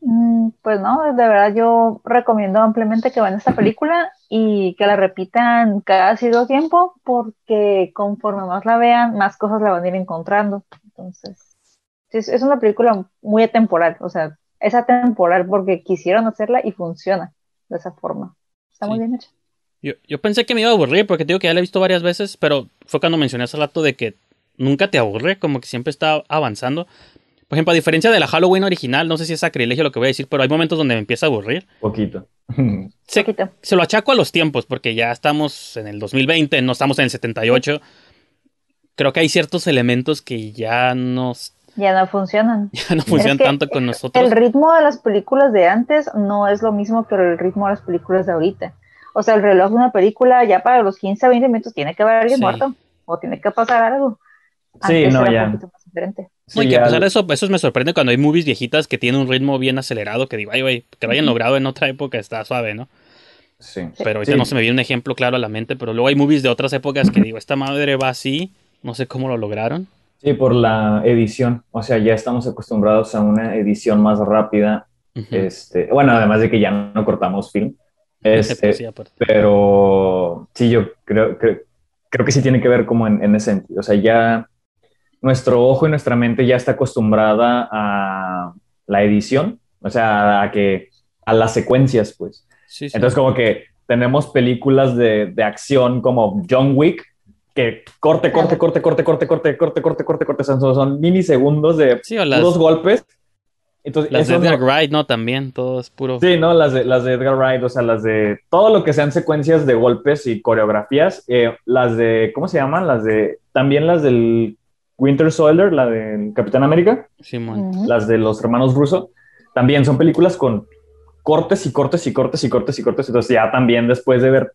Mm, Pues no, de verdad yo recomiendo ampliamente que vean esta película y que la repitan cada cierto tiempo porque conforme más la vean, más cosas la van a ir encontrando. Entonces, es, es una película muy atemporal, o sea, es atemporal porque quisieron hacerla y funciona de esa forma. Está muy
Sí.
bien hecha.
Yo, yo pensé que me iba a aburrir porque te digo que ya la he visto varias veces, pero fue cuando mencioné hace rato de que nunca te aburre, como que siempre está avanzando. Por ejemplo, a diferencia de la Halloween original, no sé si es sacrilegio lo que voy a decir, pero hay momentos donde me empieza a aburrir.
Poquito.
Se,
Poquito.
se lo achaco a los tiempos, porque ya estamos en el 2020, no estamos en el 78. Creo que hay ciertos elementos que ya no,
Ya no funcionan.
ya no funcionan
que
tanto con nosotros.
El ritmo de las películas de antes no es lo mismo que el ritmo de las películas de ahorita. O sea, el reloj de una película ya para los 15 a 20 minutos tiene que haber alguien
Sí.
muerto o tiene que pasar algo.
Sí, no, ya.
Diferente.
No, y
Sí,
que a pesar de eso, eso me sorprende cuando hay movies viejitas que tienen un ritmo bien acelerado, que digo, ay, güey, que lo hayan logrado en otra época está suave, ¿no?
Sí.
Pero ahorita
Sí.
no se me viene un ejemplo claro a la mente, pero luego hay movies de otras épocas que digo, esta madre va así, no sé cómo lo lograron.
Sí, por la edición. O sea, ya estamos acostumbrados a una edición más rápida.
Ujú.
Este, bueno, además de que ya no cortamos film. Este,
sí, aparte.
pero sí, yo creo, creo, creo que sí tiene que ver como en, en ese sentido. O sea, ya nuestro ojo y nuestra mente ya está acostumbrada a la edición, o sea, a que a las secuencias, pues.
Sí, sí.
Entonces, como que tenemos películas de, de acción como John Wick, que corte, corte, corte, corte, corte, corte, corte, corte, corte, corte, son, son milisegundos de
Sí, las,
puros golpes. Entonces,
las de
no-
Edgar Wright, ¿no? También, todo es puro...
Sí, no, las de, las de Edgar Wright, o sea, las de todo lo que sean secuencias de golpes y coreografías, eh, las de, ¿cómo se llaman? Las de, también las del Winter Soldier, la del Capitán América,
Simón.
Las de los hermanos Russo, también son películas con cortes y cortes y cortes y cortes y cortes, entonces ya también después de ver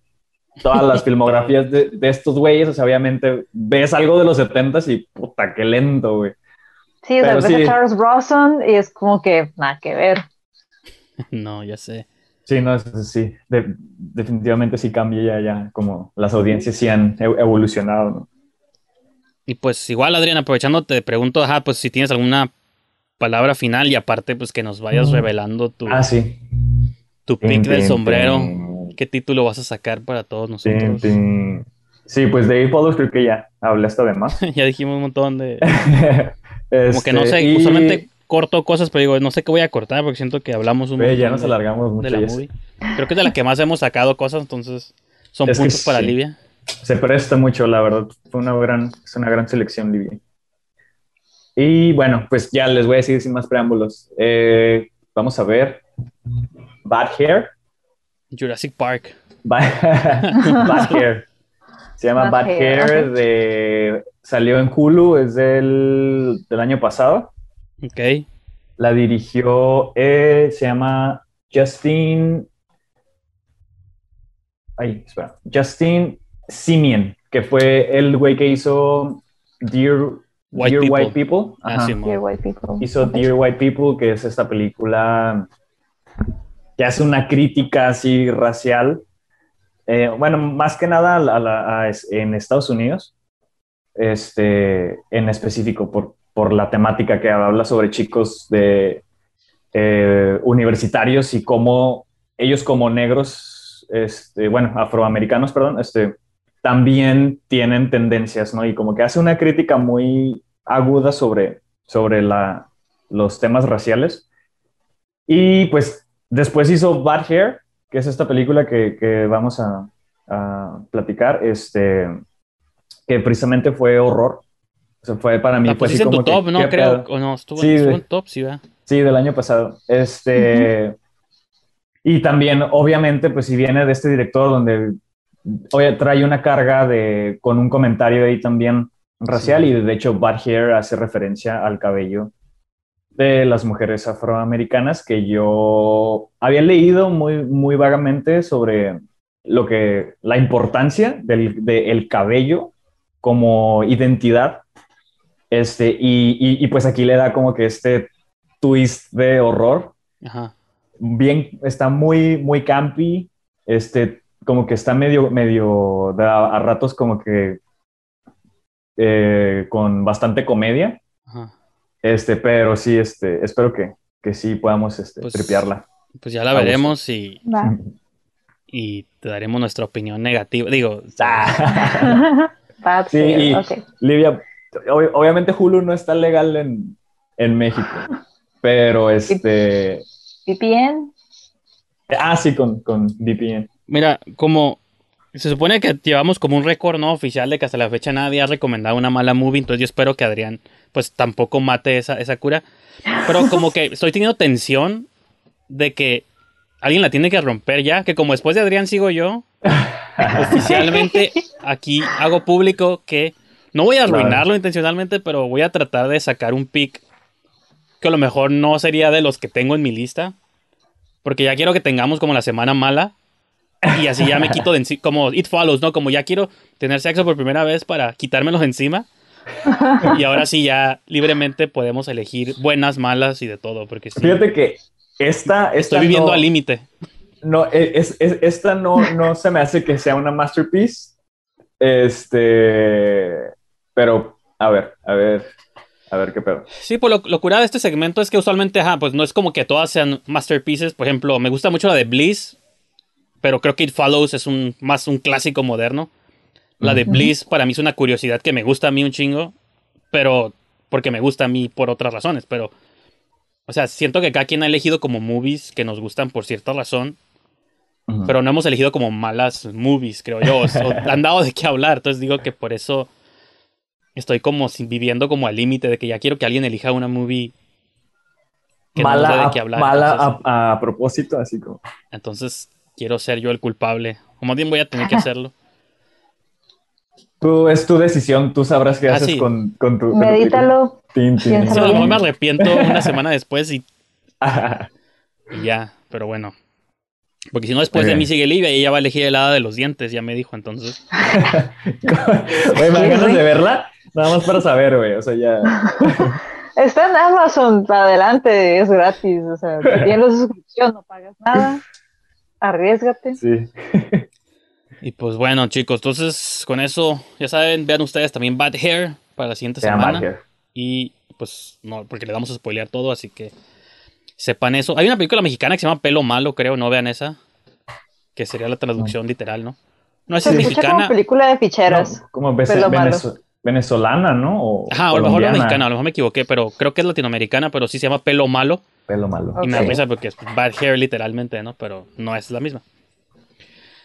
todas las filmografías de, de estos güeyes, o sea, obviamente ves algo de los 70s y puta, qué lento, güey.
Sí, o sea, ves
sí.
a Charles Bronson y es como que nada que ver.
No, ya sé.
Sí, no, sí, de- definitivamente sí cambia ya, ya, como las audiencias sí han e- evolucionado, ¿no?
Y pues igual, Adrián, aprovechando, te pregunto, ajá, pues si tienes alguna palabra final y aparte, pues que nos vayas
Mm.
revelando tu,
Ah, sí.
tu pick del sombrero. ¿Qué título vas a sacar para todos nosotros?
Sí, pues de Follows creo que ya hablé hasta de más.
ya dijimos un montón de...
Como
Como que no sé, usualmente corto cosas, pero digo, no sé qué voy a cortar porque siento que hablamos un
ya
montón
nos
de-
alargamos
de
mucho.
la
ya
movie. Creo que es de la que más hemos sacado cosas, entonces son
Es
puntos para
sí.
Livia.
Se presta mucho, la verdad. Fue una gran, es una gran selección, Livia. Y bueno, pues ya les voy a decir sin más preámbulos. Eh, vamos a ver Bad Hair.
Jurassic Park.
Bad, Bad Hair. Se llama
Bad
Bad,
Hair,
de, salió en Hulu, es del, del año pasado.
Ok.
La dirigió, eh, se llama Justin. Ay, espera. Justin Simeon, que fue el güey que hizo Dear
White
Dear
People.
White People.
Ah,
Ajá.
sí,
Dear White People.
Hizo Dear White People, que es esta película que hace una crítica así racial. Eh, bueno, más que nada a la- a la- a es- en Estados Unidos, este, en específico por, por la temática que habla sobre chicos de eh, universitarios y cómo ellos como negros, este, bueno, afroamericanos, perdón, este, también tienen tendencias, ¿no? Y como que hace una crítica muy aguda sobre, sobre la, los temas raciales. Y pues después hizo Bad Hair, que es esta película que, que vamos a, a platicar, este, que precisamente fue horror. O sea, fue para mí.
La
fue así
pusiste en tu
como que,
top, ¿no?
¿qué
Creo.
pedo?
O no, estuvo,
Sí,
estuvo
de-
en top, sí, va.
Sí, del año pasado. Este. Y también, obviamente, pues si viene de este director donde oye, trae una carga de con un comentario ahí también racial
Sí.
y de hecho Bad Hair hace referencia al cabello de las mujeres afroamericanas que yo había leído muy, muy vagamente sobre lo que la importancia del del cabello como identidad este y, y, y pues aquí le da como que este twist de horror
Ajá.
bien, está muy, muy campy, este, como que está medio, medio, de a, a ratos como que eh, con bastante comedia,
Ajá.
este, pero sí, este, espero que, que sí podamos este,
Pues,
tripearla.
Pues ya la veremos y,
Va.
y te daremos nuestra opinión negativa. Digo,
Sí, y-
ok.
Livia, ob- obviamente Hulu no está legal en, en México, pero este,
VPN.
ah, sí, con, con VPN.
Mira, como se supone que llevamos como un récord no oficial de que hasta la fecha nadie ha recomendado una mala movie, entonces yo espero que Adrián pues tampoco mate esa, esa cura. Pero como que estoy teniendo tensión de que alguien la tiene que romper ya, que como después de Adrián sigo yo, oficialmente aquí hago público que no voy a
Claro.
arruinarlo intencionalmente, pero voy a tratar de sacar un pick que a lo mejor no sería de los que tengo en mi lista. Porque ya quiero que tengamos como la semana mala. Y así ya me quito de encima. Como It Follows, ¿no? Como ya quiero tener sexo por primera vez para quitármelos de encima. Y ahora sí ya libremente podemos elegir buenas, malas y de todo. Porque sí,
Fíjate que esta, esta
estoy viviendo
no-
al límite.
No, e, es, es- esta no, no se me hace que sea una masterpiece. Este, pero a ver, a ver, a ver qué pedo.
Sí, pues lo, lo curado de este segmento es que usualmente, ajá, pues no es como que todas sean masterpieces. Por ejemplo, me gusta mucho la de Bliss, pero creo que It Follows es un más un clásico moderno. La de. Bliss para mí es una curiosidad que me gusta a mí un chingo, pero porque me gusta a mí por otras razones, pero o sea, siento que cada quien ha elegido como movies que nos gustan por cierta razón, pero no hemos elegido como malas movies, creo yo. O, o han dado de qué hablar. Entonces digo que por eso estoy como viviendo como al límite de que ya quiero que alguien elija una movie que no nos dé
mala
de
a,
qué hablar.
mala
entonces,
a, a propósito, así como.
entonces quiero ser yo el culpable. Como bien voy a tener que hacerlo.
Tú, es tu decisión, tú sabrás qué
Ah,
haces
sí.
con, con tu.
Medítalo.
película. Tin, tin.
Sí,
Piénsalo
a lo mejor me arrepiento una semana después y, y ya, pero bueno. Porque si no, después de mí sigue Livia y ella va a elegir el hada de los dientes, ya me dijo, entonces.
Oye, me dan
¿Qué,
ganas de verla, nada más para saber, güey. O sea, ya.
Está en Amazon, para adelante, es gratis. O sea, tienes la suscripción, no pagas nada. Arriesgate.
Sí.
Y pues bueno, chicos, entonces con eso, ya saben, vean ustedes también Bad Hair para la siguiente
Se llama
semana.
Hair.
Y pues no, porque le vamos a spoilear todo, así que sepan eso. Hay una película mexicana que se llama Pelo Malo, creo, no vean esa. Que sería la traducción literal, ¿no? No es
escucha como
mexicana.
película de ficheras.
No, como
malo.
venezolana, ¿no? O
Ajá, o a lo mejor
colombiana.
mexicana, a lo mejor me equivoqué, pero creo que es latinoamericana, pero sí se llama Pelo Malo.
Pelo malo.
Y me da risa porque es Bad Hair literalmente, ¿no? Pero no es la misma.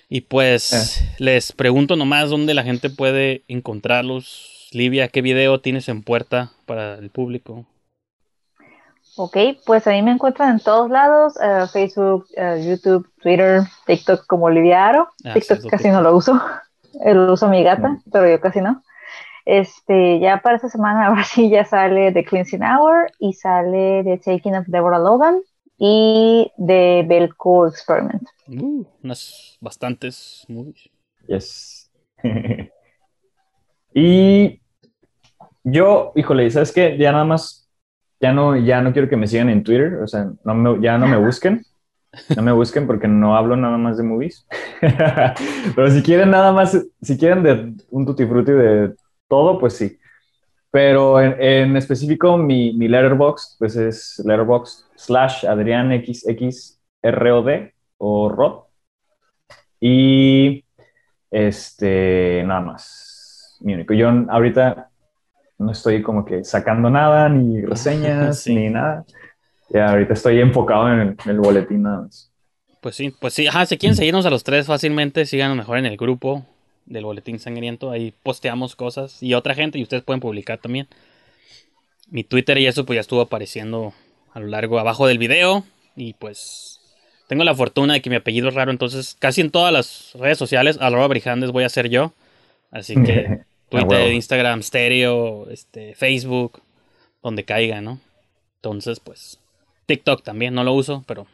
Y pues
Eh.
les pregunto nomás dónde la gente puede encontrarlos. Livia, ¿qué video tienes en puerta para el público?
Ok, pues a mí me encuentran en todos lados, eh, Facebook, eh, YouTube, Twitter, TikTok como Olivia Aro.
Ah,
TikTok
sí,
casi
TikTok.
no lo uso, lo uso mi gata, pero yo casi no. Este, ya para esta semana ahora sí ya sale The Cleansing Hour y sale The Taking of Deborah Logan y The Belco Experiment.
Uh, unas bastantes movies.
Yes. y yo, híjole, ¿sabes qué? Ya nada más, ya no, ya no quiero que me sigan en Twitter, o sea, no me- ya no me busquen. No me busquen porque no hablo nada más de movies. Pero si quieren nada más, si quieren de un tutti frutti de todo, pues sí. Pero en, en específico, mi, mi letterbox, pues es letterbox slash Adrián XXROD o ROD. Y este, nada más. Mi único. Yo ahorita no estoy como que sacando nada, ni reseñas,
Sí.
ni nada. Ya ahorita estoy enfocado en el, en el boletín nada más.
Pues sí, pues sí, ajá, si quieren seguirnos a los tres fácilmente, síganos mejor en el grupo del Boletín Sangriento, ahí posteamos cosas y otra gente y ustedes pueden publicar también. Mi Twitter y eso pues ya estuvo apareciendo a lo largo abajo del video y pues tengo la fortuna de que mi apellido es raro, entonces casi en todas las redes sociales, arroba Brijandes voy a ser yo. Así que Twitter, Instagram, Stereo, este, Facebook, donde caiga, ¿no? Entonces, pues, TikTok también, no lo uso, pero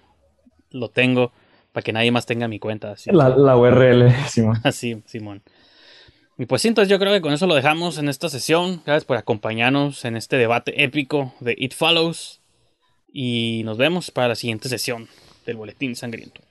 lo tengo para que nadie más tenga mi cuenta.
Así. La, la, URL,
Simón. Así, Simón. Y pues sí, entonces yo creo que con eso lo dejamos en esta sesión. Gracias por acompañarnos en este debate épico de It Follows. Y nos vemos para la siguiente sesión del Boletín Sangriento.